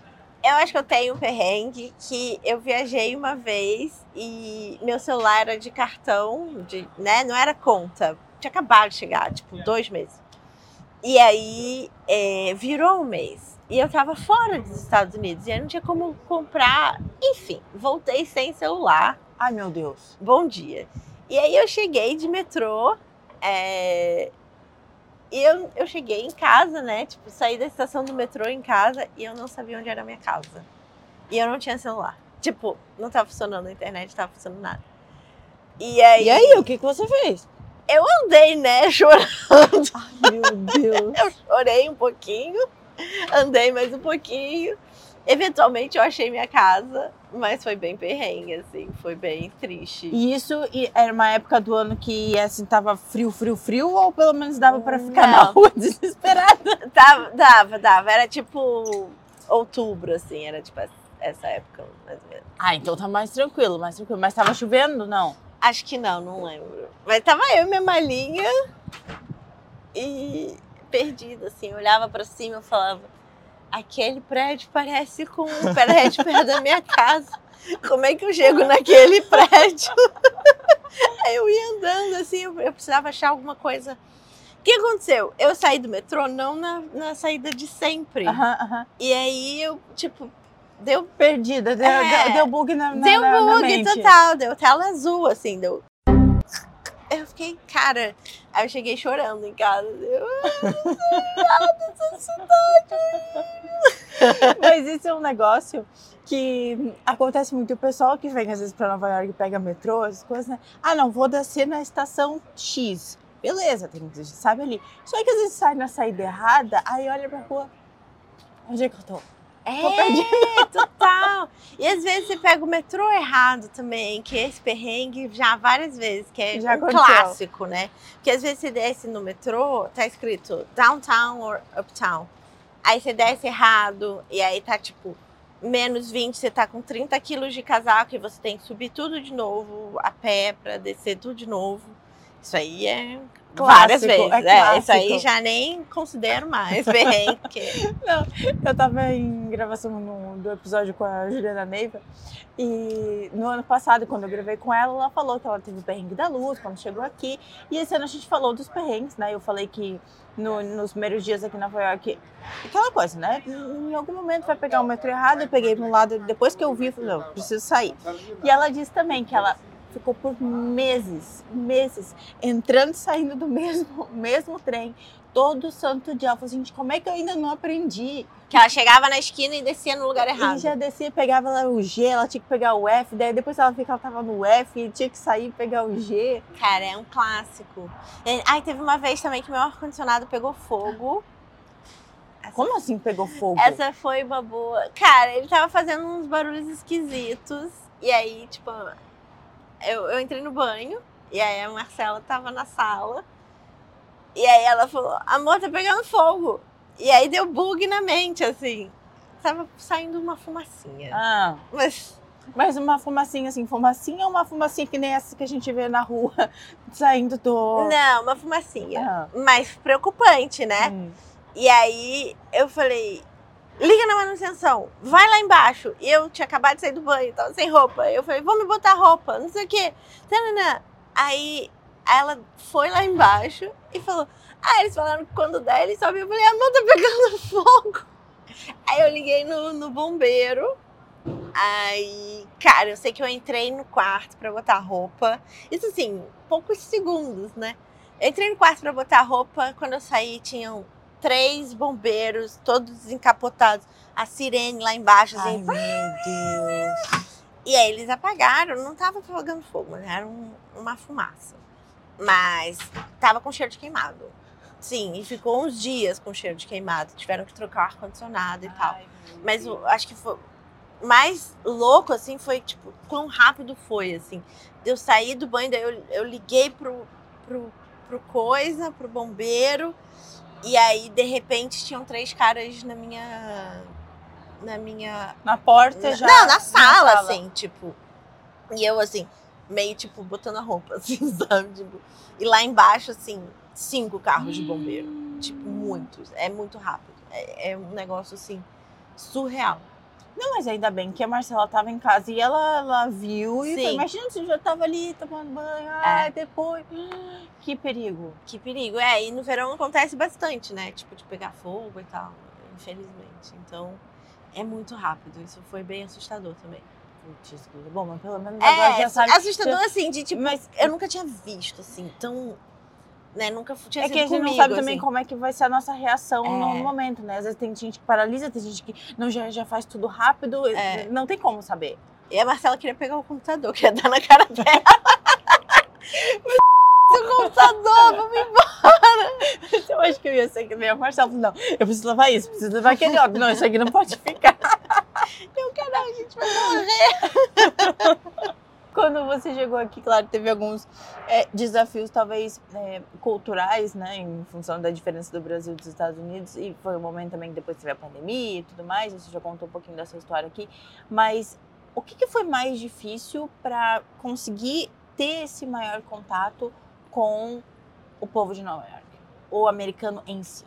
Eu acho que eu tenho um perrengue que eu viajei uma vez e meu celular era de cartão, de, né? Não era conta. Tinha acabado de chegar, tipo, dois meses. E aí é, virou um mês. E eu tava fora dos Estados Unidos e eu não tinha como comprar. Enfim, voltei sem celular. Ai, meu Deus. Bom dia. E aí eu cheguei de metrô. é, E eu, eu cheguei em casa, né? Tipo, saí da estação do metrô em casa e eu não sabia onde era a minha casa. E eu não tinha celular. Tipo, não tava funcionando a internet, não tava funcionando nada. E aí, E aí, o que, que você fez? eu andei, né, chorando. Ai, meu Deus. Eu chorei um pouquinho, andei mais um pouquinho. Eventualmente eu achei minha casa, mas foi bem perrengue, assim, foi bem triste. E isso era uma época do ano que assim tava frio, frio, frio, ou pelo menos dava pra ficar na Não. rua desesperada? Dava, dava, dava. Era tipo outubro, assim, era tipo essa época, mais ou menos. Ah, então tá mais tranquilo, mais tranquilo. Mas tava chovendo? Não. Acho que não, não lembro. Mas tava eu e minha malinha e perdida, assim. Eu olhava pra cima e falava: aquele prédio parece com um prédio perto da minha casa. Como é que eu chego naquele prédio? Aí eu ia andando, assim, eu precisava achar alguma coisa. O que aconteceu? Eu saí do metrô não na, na saída de sempre. Aham, aham. E aí eu, tipo, deu Perdida, deu, É. deu, bug na, na, Deu na, na bug mente. total, deu tela azul, assim, deu. Eu fiquei, cara. Aí eu cheguei chorando em casa. Eu, Mas isso é um negócio que acontece muito. O pessoal que vem às vezes pra Nova York e pega metrô, as coisas, né? Ah, não, vou descer na estação X. Beleza, tem que sabe ali. Só que às vezes sai na saída errada, aí olha pra rua. Onde é que eu tô? É, total. E às vezes você pega o metrô errado também, que esse perrengue já várias vezes, que é Já um aconteceu. clássico, né? Porque às vezes você desce no metrô, tá escrito downtown or uptown. Aí você desce errado, e aí tá tipo menos 20, você tá com 30 quilos de casaco e você tem que subir tudo de novo a pé pra descer tudo de novo. Isso aí é várias Clássico, vezes. é É, isso aí clássico. já nem considero mais perrengue. porque- Eu tava em gravação no- do episódio com a Juliana Neiva e no ano passado, quando eu gravei com ela, ela falou que ela teve o perrengue da luz quando chegou aqui. E esse ano a gente falou dos perrengues, né? Eu falei que no- nos primeiros dias aqui em Nova York, aquela coisa, né? Em algum momento vai pegar o metrô errado, eu peguei pro lado, depois que eu vi, eu falei, não, preciso sair. E ela disse também que ela ficou por meses, meses, entrando e saindo do mesmo, mesmo trem. Todo santo dia. Ela falou, gente, como é que eu ainda não aprendi? Que ela chegava na esquina e descia no lugar E errado. já descia, pegava o G, ela tinha que pegar o F, daí depois ela ela tava no F e tinha que sair e pegar o G. Cara, é um clássico. É, Ai, teve uma vez também que meu ar-condicionado pegou fogo. Essa, Como assim pegou fogo? essa foi uma boa. Cara, ele tava fazendo uns barulhos esquisitos. E aí, tipo, eu, eu entrei no banho. E aí a Marcela tava na sala. E aí ela falou: Amor, tá pegando fogo. E aí deu bug na mente, assim. Tava saindo uma fumacinha. Ah, Mas mas uma fumacinha assim, fumacinha ou uma fumacinha que nem essa que a gente vê na rua, saindo do... não, uma fumacinha. Ah, Mas preocupante, né? hum. E aí eu falei, liga na manutenção, vai lá embaixo. E eu tinha acabado de sair do banho, tava sem roupa. Eu falei, vou me botar roupa, não sei o quê. Tanana. Aí ela foi lá embaixo e falou, ah, eles falaram que quando der eles sobem. Eu falei, amor, tá pegando fogo. Aí eu liguei no, no bombeiro. Aí, cara, eu sei que eu entrei no quarto pra botar roupa. Isso assim, poucos segundos, né? Eu entrei no quarto pra botar roupa. Quando eu saí, tinham três bombeiros, todos desencapotados. A sirene lá embaixo, Ai, assim. meu Deus. E aí eles apagaram, não tava pegando fogo, mas era um- uma fumaça. Mas tava com cheiro de queimado. Sim, e ficou uns dias com cheiro de queimado. Tiveram que trocar o ar-condicionado e tal. Ai, meu Mas acho que foi mais louco, assim, foi, tipo, quão rápido foi, assim. Eu saí do banho, daí eu, eu liguei pro, pro, pro coisa, pro bombeiro. E aí, de repente, tinham três caras na minha... Na minha... Na porta na- já? Não, na sala, assim, tipo... E eu, assim, meio, tipo, botando a roupa, assim, sabe? Tipo, e lá embaixo, assim, cinco carros de bombeiro. Tipo, muitos. É muito rápido. É, é um negócio, assim, surreal. Não, mas ainda bem que a Marcela tava em casa e ela, ela viu e Sim. foi, imagina se eu já tava ali tomando banho, ai, depois, que perigo. Que perigo. É, e no verão acontece bastante, né? Tipo, de pegar fogo e tal, infelizmente. Então, é muito rápido. Isso foi bem assustador também. Putz, bom, mas pelo menos agora É, já sabe. assustador assim, de tipo, Mas eu nunca tinha visto assim, tão. Né, nunca tinha é que a gente comigo, não sabe também assim. como é que vai ser a nossa reação no É. momento, né? Às vezes tem gente que paralisa, tem gente que não já, já faz tudo rápido, É. não tem como saber. E a Marcela queria pegar o computador, queria dar na cara dela. Seu computador, vamos embora. Eu acho que eu ia ser que nem a Marcela. Não, eu preciso levar isso, preciso levar aquele outro. Não, isso aqui não pode ficar. Eu, caralho, a gente vai morrer. Quando você chegou aqui, claro, teve alguns é, desafios, talvez é, culturais, né, em função da diferença do Brasil e dos Estados Unidos. E foi um momento também que depois teve a pandemia e tudo mais. Você já contou um pouquinho dessa história aqui. Mas o que, que foi mais difícil para conseguir ter esse maior contato com o povo de Nova York? O americano em si?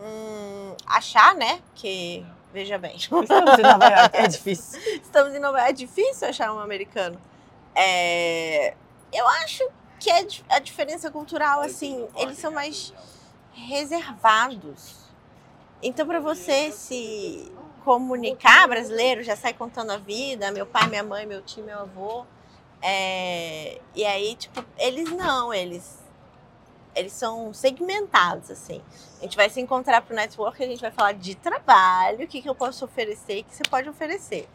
Hum, achar, né? Que, veja bem, Estamos em Nova York, é difícil. estamos em Nova York, é difícil achar um americano. É, eu acho que é a diferença cultural, assim, eles são mais reservados. Então, para você se comunicar, brasileiro já sai contando a vida, meu pai, minha mãe, meu tio, meu avô. é, e aí, tipo, eles não, eles eles são segmentados, assim. A gente vai se encontrar pro network, a gente vai falar de trabalho, o que, que eu posso oferecer e o que você pode oferecer.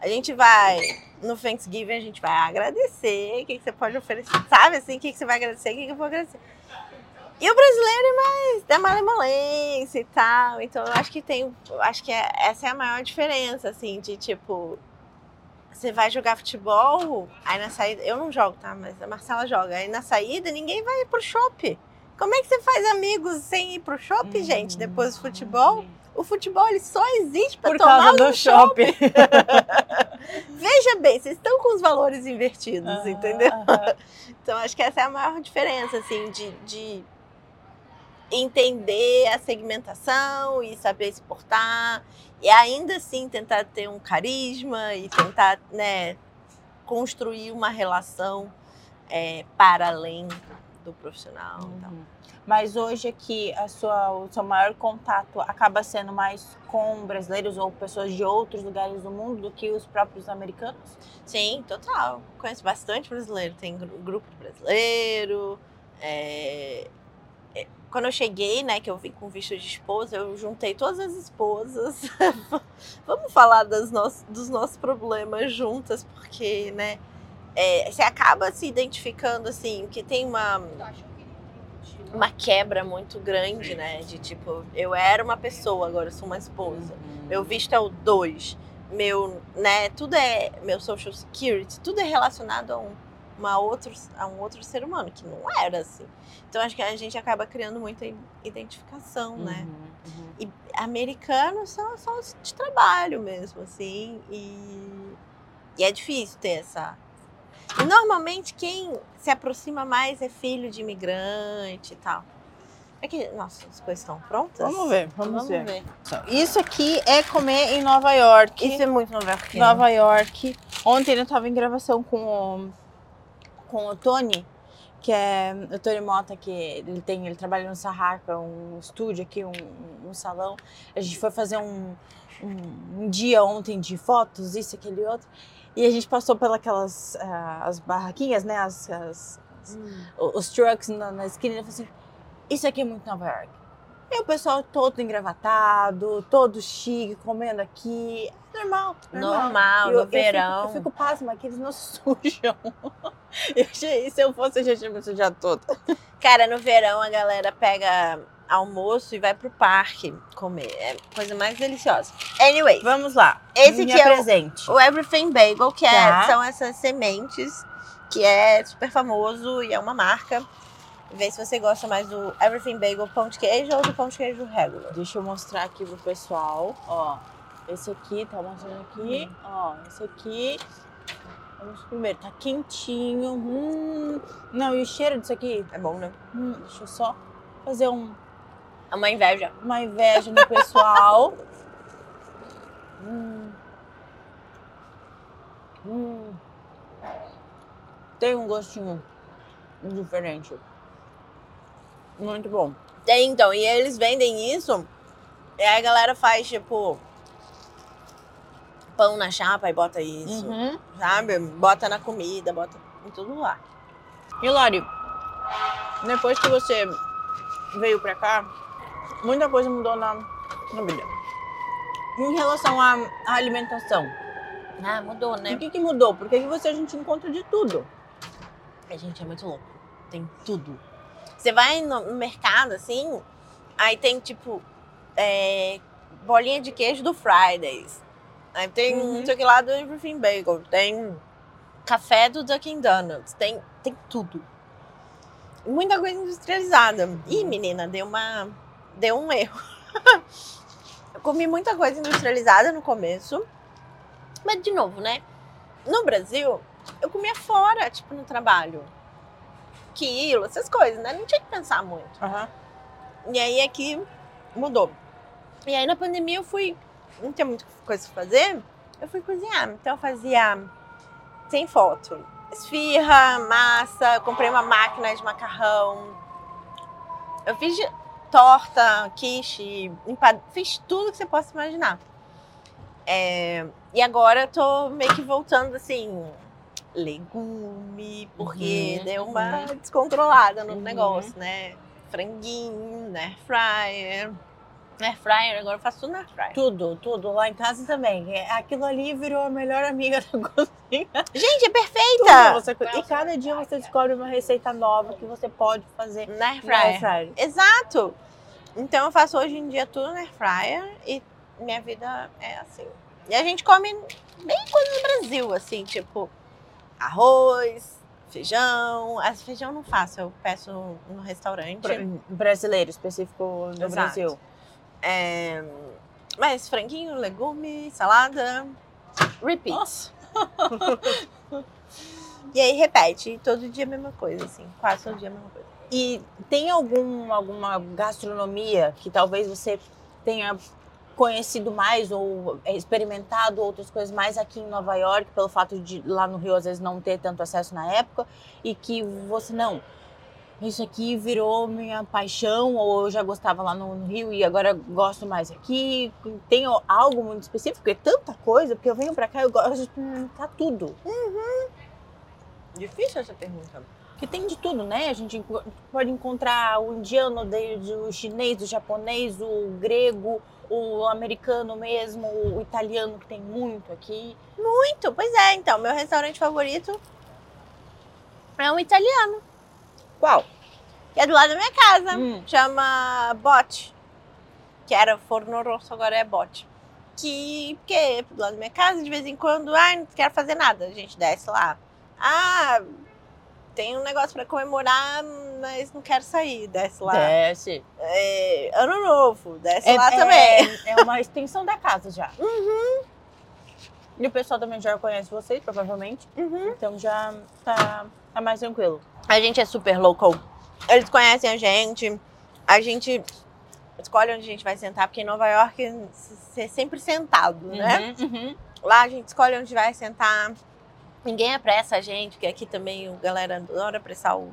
A gente vai, no Thanksgiving, a gente vai agradecer, o que, que você pode oferecer, sabe assim, o que, que você vai agradecer, o que, que eu vou agradecer. E o brasileiro é mais da malemolência e tal, então eu acho que tem, acho que é- essa é a maior diferença, assim, de tipo, você vai jogar futebol, aí na saída, eu não jogo, tá, mas a Marcela joga, aí na saída ninguém vai pro shopping. Como é que você faz amigos sem ir pro shopping, gente, depois do futebol? O futebol ele só existe para tomar causa do no shopping. Veja bem, vocês estão com os valores invertidos, Aham, entendeu? Então acho que essa é a maior diferença, assim, de, de entender a segmentação e saber se portar. E ainda assim tentar ter um carisma e tentar, né, construir uma relação é, para além do profissional. Uhum. Mas hoje aqui a sua, o seu maior contato acaba sendo mais com brasileiros ou pessoas de outros lugares do mundo do que os próprios americanos? Sim, total. Conheço bastante brasileiro. Tem gru- grupo brasileiro. é, Quando eu cheguei, né, que eu vim com visto de esposa, eu juntei todas as esposas. Vamos falar das nos- dos nossos problemas juntas, porque, né, é, você acaba se identificando, assim, que tem uma, uma quebra muito grande, né, de tipo, eu era uma pessoa, agora eu sou uma esposa. Meu visto é o 2. Meu, né, tudo é meu social security, tudo é relacionado a um, uma outro, a um outro ser humano, que não era assim. Então acho que a gente acaba criando muita identificação, né? Uhum, uhum. E americanos são só de trabalho mesmo, assim, e, e é difícil ter essa. E normalmente quem se aproxima mais é filho de imigrante e tal. É que, nossa, as coisas estão prontas? Vamos ver, vamos, Vamos ver. ver. Isso aqui é comer em Nova York. Isso é muito novelquinho. Nova York. Ontem eu tava em gravação com o, com o Tony, que é o Tony Mota, que ele tem, ele trabalha no Sarraca, um estúdio aqui, um, um salão. A gente foi fazer um, um, um dia ontem de fotos, isso, aquele outro. E a gente passou pelas as barraquinhas, né? As, as- Hum. os trucks na, na esquina. Ele falou assim: Isso aqui é muito Nova York. E o pessoal todo engravatado, todo chique, comendo aqui. Normal. Normal, Eu- no eu fico- verão. Eu fico pasma que eles não sujam. Eu achei, se eu fosse, eu já tinha me sujado toda. Cara, no verão a galera pega almoço e vai pro parque comer. É coisa mais deliciosa. Anyway, Vamos lá. Esse aqui é o- presente. o Everything Bagel, que é- Tá. são essas sementes, que é super famoso e é uma marca. Vê se você gosta mais do Everything Bagel pão de queijo ou do pão de queijo regular. Deixa eu mostrar aqui pro pessoal. Ó, esse aqui, tá mostrando aqui. Ó, esse aqui. Vamos primeiro, tá quentinho. Hum. Não, e o cheiro disso aqui? É bom, né? Hum, deixa eu só fazer um, É uma inveja. uma inveja no pessoal. hum. Hum. Tem um gostinho diferente. Muito bom. Tem, então, e eles vendem isso, e aí a galera faz, tipo, pão na chapa e bota isso, Uhum. sabe? Bota na comida, bota em todo lugar. E Lori, depois que você veio pra cá, muita coisa mudou na, na vida. Em relação à, à alimentação, Ah, mudou, né? o que, que mudou? Porque aqui você a gente encontra de tudo. A gente é muito louco. Tem tudo. Você vai no no mercado, assim, aí tem, tipo, é, bolinha de queijo do Fridays. Aí tem Uhum. sei lá do Everything Bagel. Tem café do Dunkin' Donuts. Tem, tem tudo. Muita coisa industrializada. Ih, menina, deu uma... Deu um erro. Eu comi muita coisa industrializada no começo. Mas, de novo, né? No Brasil, eu comia fora, tipo, no trabalho. Quilo, essas coisas, né? Não tinha que pensar muito. Aham. E aí aqui mudou. E aí na pandemia eu fui, não tinha muita coisa pra fazer, eu fui cozinhar. Então eu fazia sem foto. Esfirra, massa, comprei uma máquina de macarrão. Eu fiz torta, quiche, empa- fiz tudo que você possa imaginar. É, e agora eu tô meio que voltando assim, legume, porque Uhum, deu uma descontrolada no Uhum. negócio, né? Franguinho, né? Fryer. Air fryer, agora eu faço tudo na air fryer. Tudo, tudo. Lá em casa também. É, Aquilo ali virou a melhor amiga da cozinha. Gente, é Tudo perfeita! você- e cada dia você descobre uma receita nova que você pode fazer Na air na air fryer. fryer. Exato! Então eu faço hoje em dia tudo na air fryer e minha vida é assim. E a gente come bem coisa do Brasil, assim, tipo arroz, feijão. As feijão eu não faço, eu peço no restaurante. Bra- Brasileiro, específico do Exato. Brasil. É, mas franguinho, legume, salada, repeat. Nossa. E aí repete, todo dia a mesma coisa, assim, quase todo dia a mesma coisa. E tem algum, alguma gastronomia que talvez você tenha conhecido mais ou experimentado outras coisas mais aqui em Nova York, pelo fato de lá no Rio às vezes não ter tanto acesso na época, e que você não. Isso aqui virou minha paixão, ou eu já gostava lá no, no Rio e agora gosto mais aqui. Tem algo muito específico? É tanta coisa, porque eu venho pra cá e eu gosto de experimentar tudo. Difícil essa pergunta. Que tem de tudo, né? A gente pode encontrar o indiano, o chinês, o japonês, o grego, o americano mesmo, o italiano, que tem muito aqui. Muito, pois é, então, meu restaurante favorito é um italiano, Qual? que é do lado da minha casa. Hum. Chama Bote. Que era Forno Rosso, agora é Bote. Que, que é do lado da minha casa, de vez em quando, ah, não quero fazer nada. A gente desce lá. Ah, tem um negócio pra comemorar, mas não quero sair. Desce lá. Desce. É, ano novo, desce É, lá é- também. É uma extensão da casa já. E o pessoal também já conhece vocês, provavelmente. Uhum. Então já tá, tá mais tranquilo. A gente é super local. Eles conhecem a gente. A gente escolhe onde a gente vai sentar, porque em Nova York você é sempre sentado, né? Uhum, uhum. Lá a gente escolhe onde vai sentar. Ninguém apressa a gente, porque aqui também a galera adora apressar o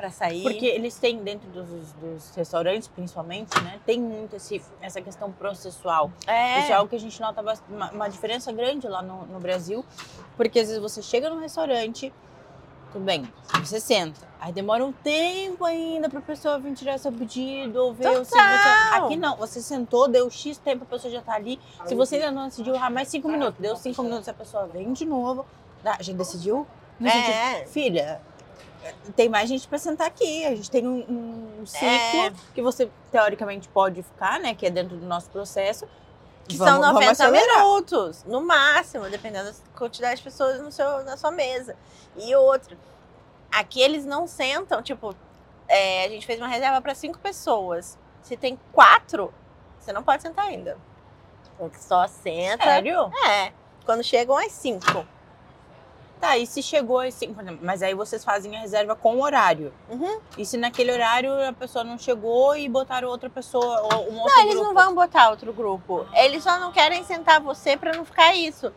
pra sair. Porque eles têm dentro dos, dos restaurantes, principalmente, né? Tem muito esse, essa questão processual. é, Isso é algo que a gente nota uma, uma diferença grande lá no, no Brasil, porque às vezes você chega num restaurante, tudo bem, você senta, aí demora um tempo ainda pra pessoa vir tirar seu pedido, ou ver o se você... Total! Aqui não, você sentou, deu X tempo, a pessoa já tá ali. Se você ainda não decidiu, ah, mais cinco minutos, deu cinco minutos, a pessoa vem de novo. Ah, gente decidiu? É. filha, tem mais gente pra sentar aqui. A gente tem um, um ciclo É. que você teoricamente pode ficar, né? Que é dentro do nosso processo. Que Vamos- são vamos 90 acelerar. minutos, no máximo, dependendo da quantidade de pessoas no seu, na sua mesa. E outra, aqui eles não sentam, tipo, é, a gente fez uma reserva para cinco pessoas. Se tem quatro, você não pode sentar ainda. Só senta. Sério? É, quando chegam as cinco. Tá, e se chegou assim, por exemplo, mas aí vocês fazem a reserva com o horário. Uhum. E se naquele horário a pessoa não chegou e botaram outra pessoa, ou um outro Não, eles grupo? não vão botar outro grupo. Eles só não querem sentar você pra não ficar isso.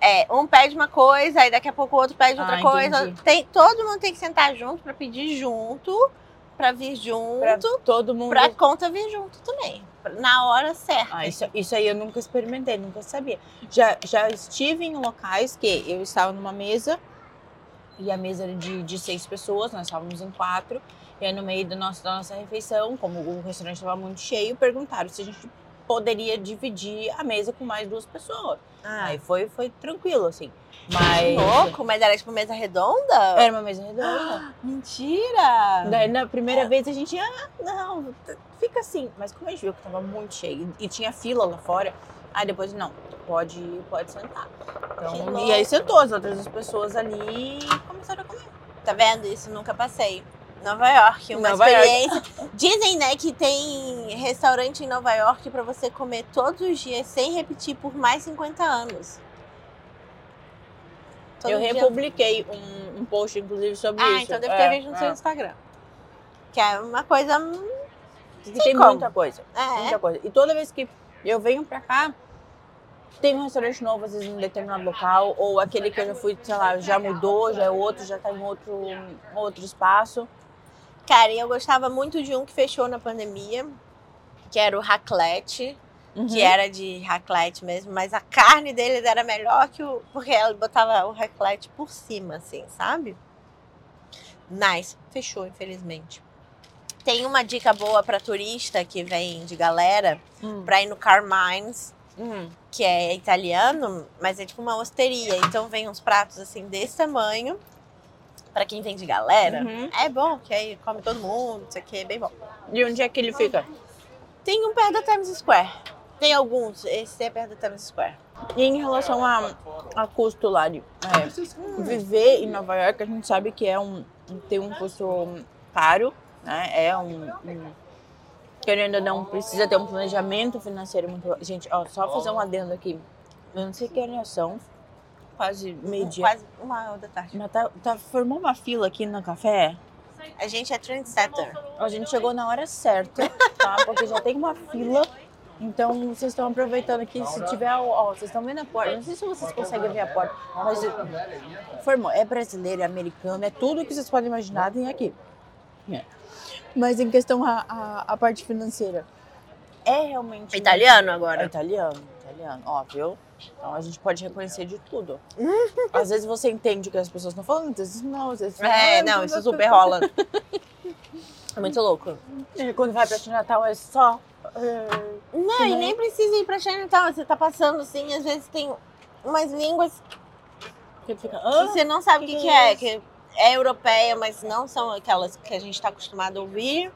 É, um pede uma coisa, aí daqui a pouco o outro pede outra Ah, coisa. entendi. Tem, todo mundo tem que sentar junto pra pedir junto, pra vir Pra junto, todo mundo. pra conta vir junto também. Na hora certa. Ah, isso, isso aí eu nunca experimentei, nunca sabia. Já, já estive em locais que eu estava numa mesa e a mesa era de, de seis pessoas, nós estávamos em quatro. E aí no meio da nossa, da nossa refeição, como o restaurante estava muito cheio, perguntaram se a gente poderia dividir a mesa com mais duas pessoas. Ah, Aí foi, foi tranquilo, assim. Mas. louco, mas era tipo mesa redonda? Era uma mesa redonda. Mentira! Daí na primeira vez a gente, ah, não, fica assim. Mas como a gente viu que tava muito cheio e tinha fila lá fora, aí depois, não, pode, pode sentar. Então, e aí sentou as outras pessoas ali e começaram a comer. Tá vendo? Isso nunca passei. Nova York, uma Nova York. experiência. Dizem, né, que tem restaurante em Nova York pra você comer todos os dias sem repetir por mais 50 anos. todo eu dia. republiquei um, um post, inclusive, sobre Ah, isso. então deve ter É, vídeo no seu é. Instagram. Que é uma coisa. hum, tem como. muita coisa. É. Muita coisa. E toda vez que eu venho pra cá, tem um restaurante novo, às vezes, em determinado local, ou aquele que eu já fui, sei lá, já mudou, já é outro, já tá em outro, outro espaço. Cara, e eu gostava muito de um que fechou na pandemia, que era o raclette, Uhum. que era de raclette mesmo, mas a carne deles era melhor que o. Porque ela botava o raclette por cima, assim, sabe? Nice. Fechou, infelizmente. Tem uma dica boa pra turista que vem de galera Hum. pra ir no Carmines, Hum. que é italiano, mas é tipo uma osteria. Então vem uns pratos assim desse tamanho. Pra quem vem de galera, Uhum. é bom, que aí come todo mundo, isso aqui é bem bom. E onde é que ele fica? Tem um perto da Times Square. Tem alguns, esse é perto da Times Square. E em relação a, a custo lá de é, viver em Nova York, a gente sabe que é um tem um custo caro, né? É um, um- querendo ou não precisa ter um planejamento financeiro muito. Gente, ó, só fazer um adendo aqui. Eu não sei que horas são, quase meio dia. Quase uma hora da tarde. Mas tá, tá- formou uma fila aqui no café. A gente é trendsetter. A gente chegou na hora certa, tá? Porque já tem uma fila. Então, vocês estão aproveitando aqui, se tiver, ó, vocês estão vendo a porta. Não sei se vocês conseguem ver a porta, mas formou, é brasileiro, é americano, é tudo que vocês podem imaginar tem aqui. É. Mas em questão a, a, a parte financeira, é realmente... Italiano É agora. italiano, italiano, ó, viu? Então a gente pode reconhecer de tudo. Às vezes você entende o que as pessoas estão falando, às vezes não, às vezes É, não, isso super rola. É muito louco. E Quando vai pra Natal é só. é, Não, e nem precisa ir pra Chinatown. Você tá passando assim, às vezes tem umas línguas Você fica. que "Hã?" você não sabe o que, que que é é. Que é europeia, mas não são aquelas que a gente tá acostumado a ouvir.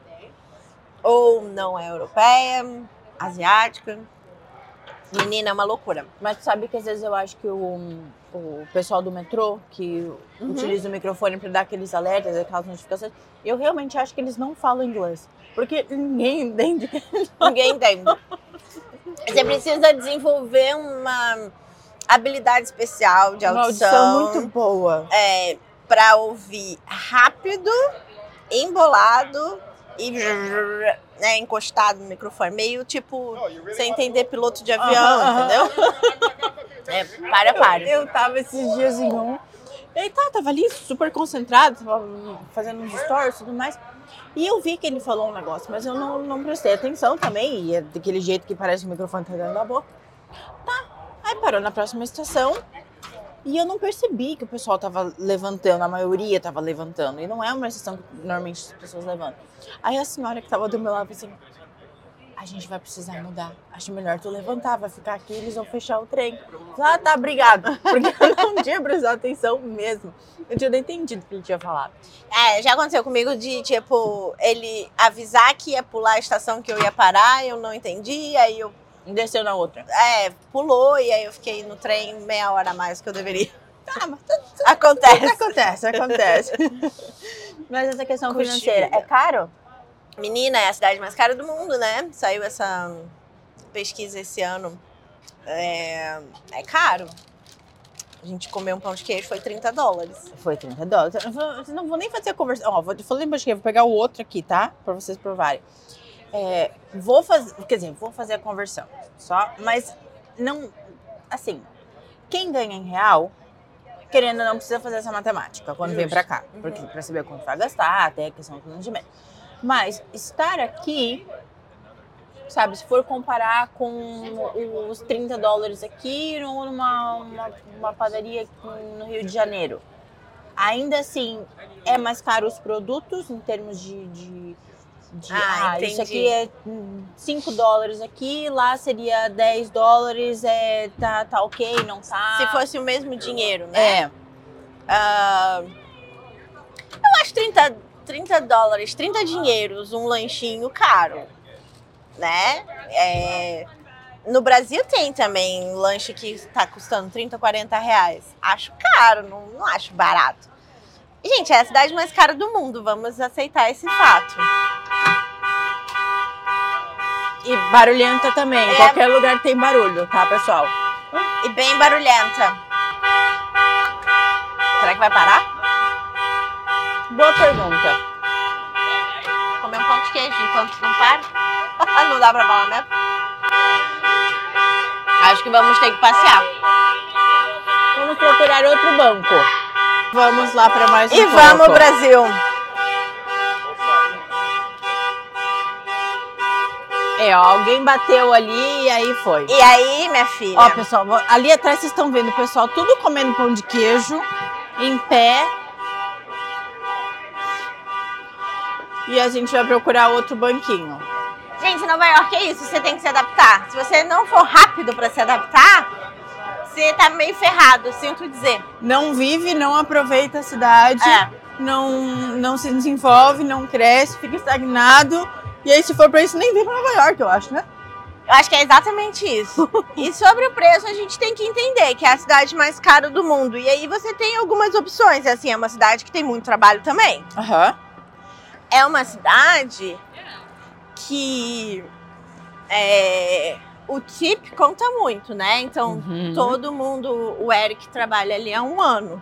Ou não é europeia, asiática. Menina, é uma loucura. Mas sabe que às vezes eu acho que o, o pessoal do metrô que Uhum. utiliza o microfone pra dar aqueles alertas, aquelas notificações, eu realmente acho que eles não falam inglês. Porque ninguém entende. Ninguém entende. Você precisa desenvolver uma habilidade especial de Uma audição. audição muito boa. é, para ouvir rápido, embolado e né, encostado no microfone. Meio tipo, sem entender piloto de avião, Aham, entendeu? É, para, para. Eu tava esses dias em um. Ele tá, tava ali super concentrado, tava fazendo uns stories e tudo mais. E eu vi que ele falou um negócio, mas eu não, não prestei atenção também. E é daquele jeito que parece que o microfone tá dentro da boca. Tá. Aí parou na próxima estação. E eu não percebi que o pessoal tava levantando, a maioria tava levantando. E não é uma estação que normalmente as pessoas levantam. Aí a senhora que tava do meu lado assim: a gente vai precisar mudar. Acho melhor tu levantar, vai ficar aqui, eles vão fechar o trem. Ah, tá, obrigado. Porque eu não tinha prestado atenção mesmo. Eu tinha nem entendido o que ele tinha falado. É, já aconteceu comigo de, tipo, ele avisar que ia pular a estação que eu ia parar, eu não entendi, aí eu, Desceu na outra. é, pulou, e aí eu fiquei no trem meia hora a mais que eu deveria. Tá, mas Acontece. acontece, acontece. mas essa questão de financeira, é caro? Menina, é a cidade mais cara do mundo, né? Saiu essa pesquisa esse ano. É, é caro. A gente comeu um pão de queijo, foi 30 dólares. Foi 30 dólares. Eu não vou nem fazer a conversão. Ó, vou falei embaixo vou pegar o outro aqui, tá? Pra vocês provarem. É, vou fazer, quer dizer, vou fazer a conversão. Só, mas não, assim, quem ganha em real, querendo ou não precisa fazer essa matemática quando vem pra cá, porque para saber quanto vai gastar, até a questão do planejamento. Mas estar aqui, sabe, se for comparar com os 30 dólares aqui ou numa uma, uma padaria no Rio de Janeiro, ainda assim é mais caro os produtos em termos de, de, de, Ah, ah, isso aqui é 5 dólares aqui, lá seria 10 dólares, é, tá, tá ok, não tá? Se fosse o mesmo dinheiro, né? É, Ah, eu acho 30, 30 dólares, 30 dinheiros, um lanchinho caro, né? É, no Brasil tem também lanche que está custando 30, 40 reais. Acho caro, não, não acho barato. Gente, é a cidade mais cara do mundo, vamos aceitar esse fato. e barulhenta também, É. qualquer lugar tem barulho, tá, pessoal? E bem barulhenta. Será que vai parar? Boa pergunta. Comer um pão de queijo enquanto não para? não dá pra falar mesmo? Acho que vamos ter que passear. Vamos procurar outro banco. Vamos lá para mais um E pouco. vamos, Brasil! É, ó, alguém bateu ali e aí foi. E aí, minha filha? Ó, pessoal, ali atrás vocês estão vendo o pessoal tudo comendo pão de queijo, em pé. E a gente vai procurar outro banquinho. Gente, Nova York é isso, você tem que se adaptar. Se você não for rápido pra se adaptar, você tá meio ferrado, sinto dizer. Não vive, não aproveita a cidade, É. não, não se desenvolve, não cresce, fica estagnado. E aí, se for pra isso, nem vem pra Nova York, eu acho, né? Eu acho que é exatamente isso. e sobre o preço, a gente tem que entender que é a cidade mais cara do mundo. E aí você tem algumas opções. Assim, é uma cidade que tem muito trabalho também. Aham. É uma cidade que é, o tip conta muito, né? Então, Uhum. todo mundo, o Eric trabalha ali há um ano.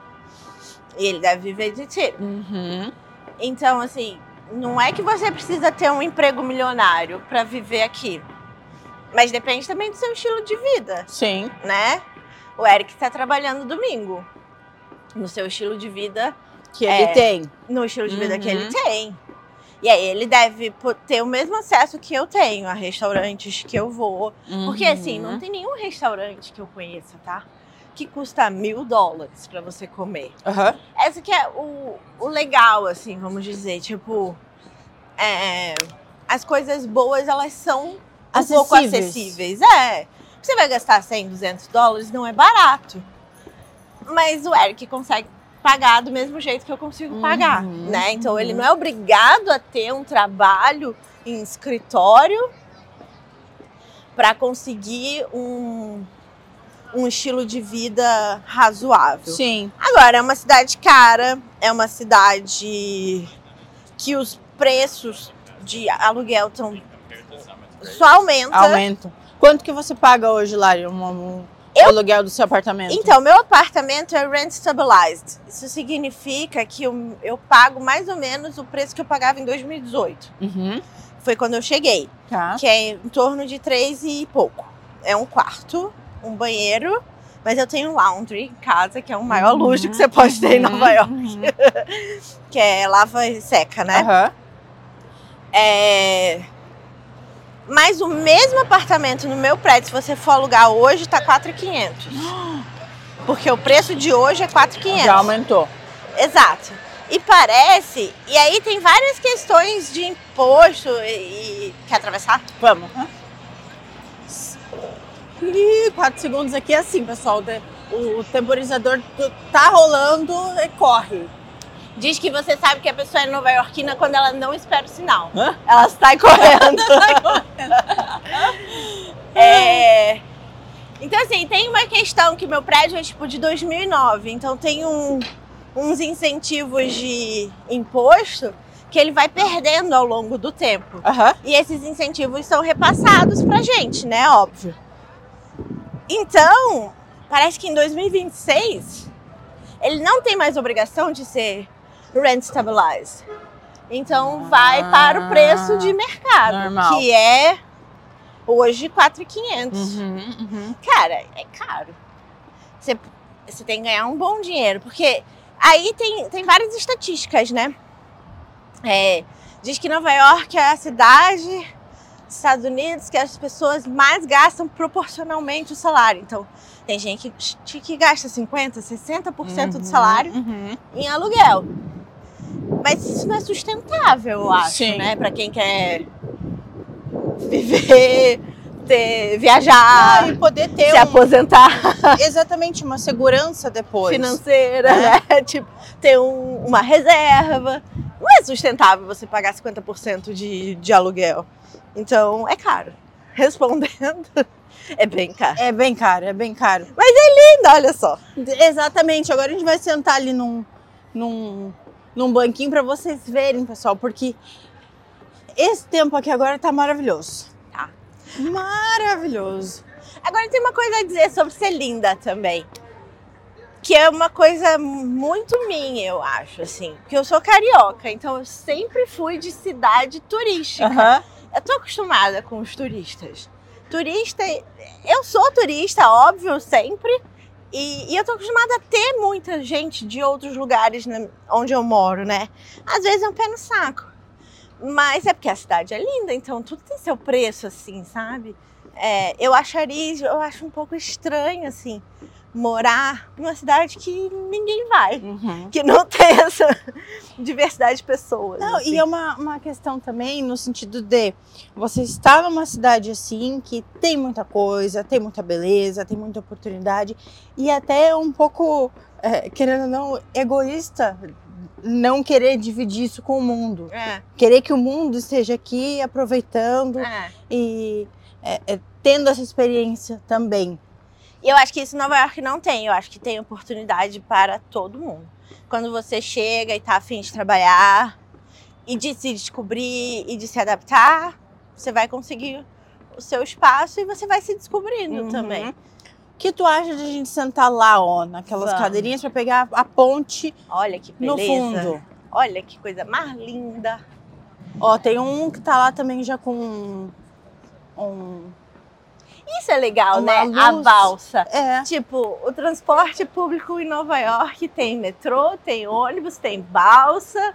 E ele deve viver de tiro. Uhum. Então, assim, não é que você precisa ter um emprego milionário para viver aqui. Mas depende também do seu estilo de vida, Sim. né? O Eric está trabalhando domingo. No seu estilo de vida, Que É. ele tem. no estilo de vida que ele Uhum. tem. E aí ele deve ter o mesmo acesso que eu tenho a restaurantes que eu vou. Porque assim, Uhum. não tem nenhum restaurante que eu conheça, tá? Que custa mil dólares para você comer. Aham. Essa que é o, o legal, assim, vamos dizer. Tipo, é, as coisas boas, elas são um pouco Acessíveis. acessíveis. É. Você vai gastar 100, 200 dólares, não é barato. Mas o Eric consegue pagar do mesmo jeito que eu consigo pagar, Uhum, né? Então ele não é obrigado a ter um trabalho em escritório para conseguir um, um estilo de vida razoável. Sim. Agora, é uma cidade cara, é uma cidade que os preços de aluguel estão só aumenta. Aumento. Quanto que você paga hoje, um, Eu- aluguel do seu apartamento? Então, meu apartamento é rent stabilized. Isso significa que eu, eu pago mais ou menos o preço que eu pagava em 2018. Uhum. Foi quando eu cheguei, Tá. que é em torno de três e pouco. É um quarto, um banheiro, mas eu tenho um laundry em casa, que é o maior Uhum. luxo que você pode ter em Nova York, Uhum. que é lava e seca, né? Aham. É... Mas o mesmo apartamento no meu prédio, se você for alugar hoje, tá 4,500. Porque o preço de hoje é 4,500. Já aumentou. Exato. E parece, e aí tem várias questões de imposto e, e- quer atravessar? Vamos. Ih, quatro segundos aqui é assim, pessoal. O, temporizador tá rolando e corre. Diz que você sabe que a pessoa é nova iorquina quando ela não espera o sinal. Hã? Ela sai correndo. É, Então, assim, tem uma questão que meu prédio é tipo de 2009, então tem um- uns incentivos de imposto que ele vai perdendo ao longo do tempo. Aham. E esses incentivos são repassados pra gente, né? Óbvio. Então, parece que em 2026 ele não tem mais obrigação de ser rent stabilized. Então vai para o preço de mercado, Normal. que é hoje 4,500. Uhum, uhum. Cara, é caro. Você, você tem que ganhar um bom dinheiro, porque aí tem, tem várias estatísticas, né? É, diz que Nova York é a cidade dos Estados Unidos que as pessoas mais gastam proporcionalmente o salário. Então, tem gente que, que gasta 50%, 60% do Uhum, salário uhum. em aluguel. Mas isso não é sustentável, eu acho, Sim. né? Pra quem quer viver, ter, viajar, Ah, e poder ter se um- aposentar exatamente uma segurança depois. financeira, É. né? Tipo, ter um- uma reserva. Não é sustentável você pagar 50% de, de aluguel. Então, é caro. Respondendo, é bem caro. É bem caro, é bem caro. Linda, olha só. Exatamente. Agora a gente vai sentar ali num, num, num banquinho para vocês verem, pessoal, porque esse tempo aqui agora tá maravilhoso. Tá. Maravilhoso. Agora tem uma coisa a dizer sobre ser linda também. que é uma coisa muito minha, eu acho, assim. Porque eu sou carioca, então eu sempre fui de cidade turística. Aham. Eu tô acostumada com os turistas. Turista, eu sou turista, óbvio, sempre. E, e eu tô acostumada a ter muita gente de outros lugares né, onde eu moro, né? Às vezes é um pé no saco. Mas é porque a cidade é linda, então tudo tem seu preço, assim, sabe? É, eu acharia, eu acho um pouco estranho, assim, morar numa cidade que ninguém vai. Uhum. Que não tem essa diversidade de pessoas. Não, assim. e é uma, uma questão também no sentido de você está numa cidade assim que tem muita coisa, tem muita beleza, tem muita oportunidade e até um pouco, é, querendo ou não, egoísta não querer dividir isso com o mundo. É, Querer que o mundo esteja aqui aproveitando é. e é, é, tendo essa experiência também. E eu acho que isso em Nova York não tem. Eu acho que tem oportunidade para todo mundo. Quando você chega e tá afim de trabalhar e de se descobrir e de se adaptar, você vai conseguir o seu espaço e você vai se descobrindo Uhum. também. O que tu acha de a gente sentar lá, ó, naquelas Vamos. cadeirinhas para pegar a ponte Olha que no beleza. fundo? Olha que coisa mais linda. Ó, tem um que tá lá também já com um. Isso é legal, Uma né? A luz. balsa. É. Tipo, o transporte público em Nova York tem metrô, tem ônibus, tem balsa,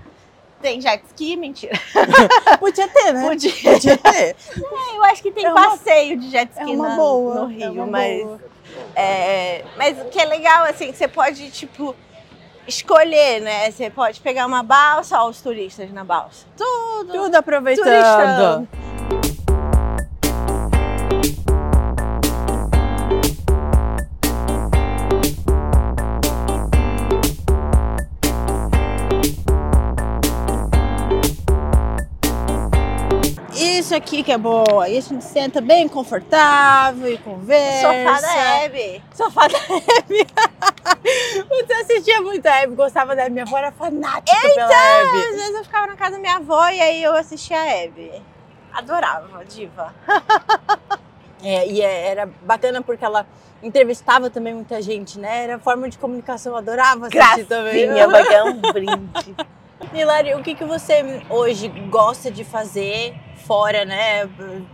tem jet ski, mentira. Podia ter, né? Podia. Podia ter. Eu acho que tem É uma- passeio de jet É ski uma na- boa. no é Rio, mas, boa. é, mas o que é legal, assim, que você pode, tipo, escolher, né? Você pode pegar uma balsa, ó, os turistas na balsa. Tudo. Tudo aproveitando. turistando. Aqui que é boa. E a gente senta bem confortável e conversa. Sofá da Hebe. Sofá da Hebe. Você assistia muito a Hebe, gostava da Hebe. Minha avó era fanática pela Hebe. Às vezes eu ficava na casa da minha avó e aí eu assistia a Hebe. Adorava, diva. É, e é- era bacana porque ela entrevistava também muita gente, né? Era forma de comunicação, eu adorava assistir também. Gracinha, vai ganhar um brinde. Hilari, o que, que você hoje gosta de fazer fora, né?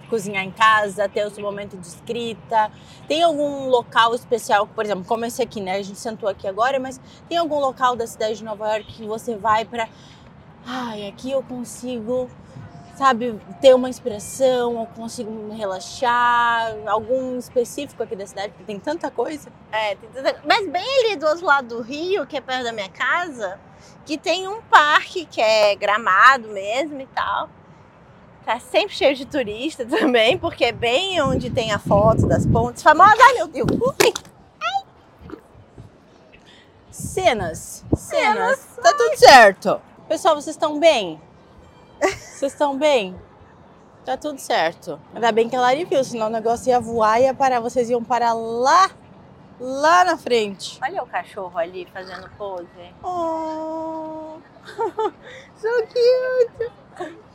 Cozinhar em casa, ter o seu momento de escrita? Tem algum local especial, por exemplo, como esse aqui, né? A gente sentou aqui agora, mas tem algum local da cidade de Nova York que você vai pra. Ai, aqui eu consigo, sabe, ter uma inspiração, eu consigo me relaxar? Algum específico aqui da cidade? Porque tem tanta coisa. É, tem tanta- Mas bem ali do outro lado do rio, que é perto da minha casa, que tem um parque que é gramado mesmo e tal. Tá sempre cheio de turista também, porque é bem onde tem a foto das pontes famosas. Ai, meu Deus! Ui! Cenas. Cenas. Tá tudo certo. Pessoal, vocês estão bem? Vocês estão bem? Tá tudo certo. Ainda bem que a Lari viu, senão o negócio ia voar e ia parar. Vocês iam parar lá, lá na frente. Olha o cachorro ali fazendo pose. Oh, So cute!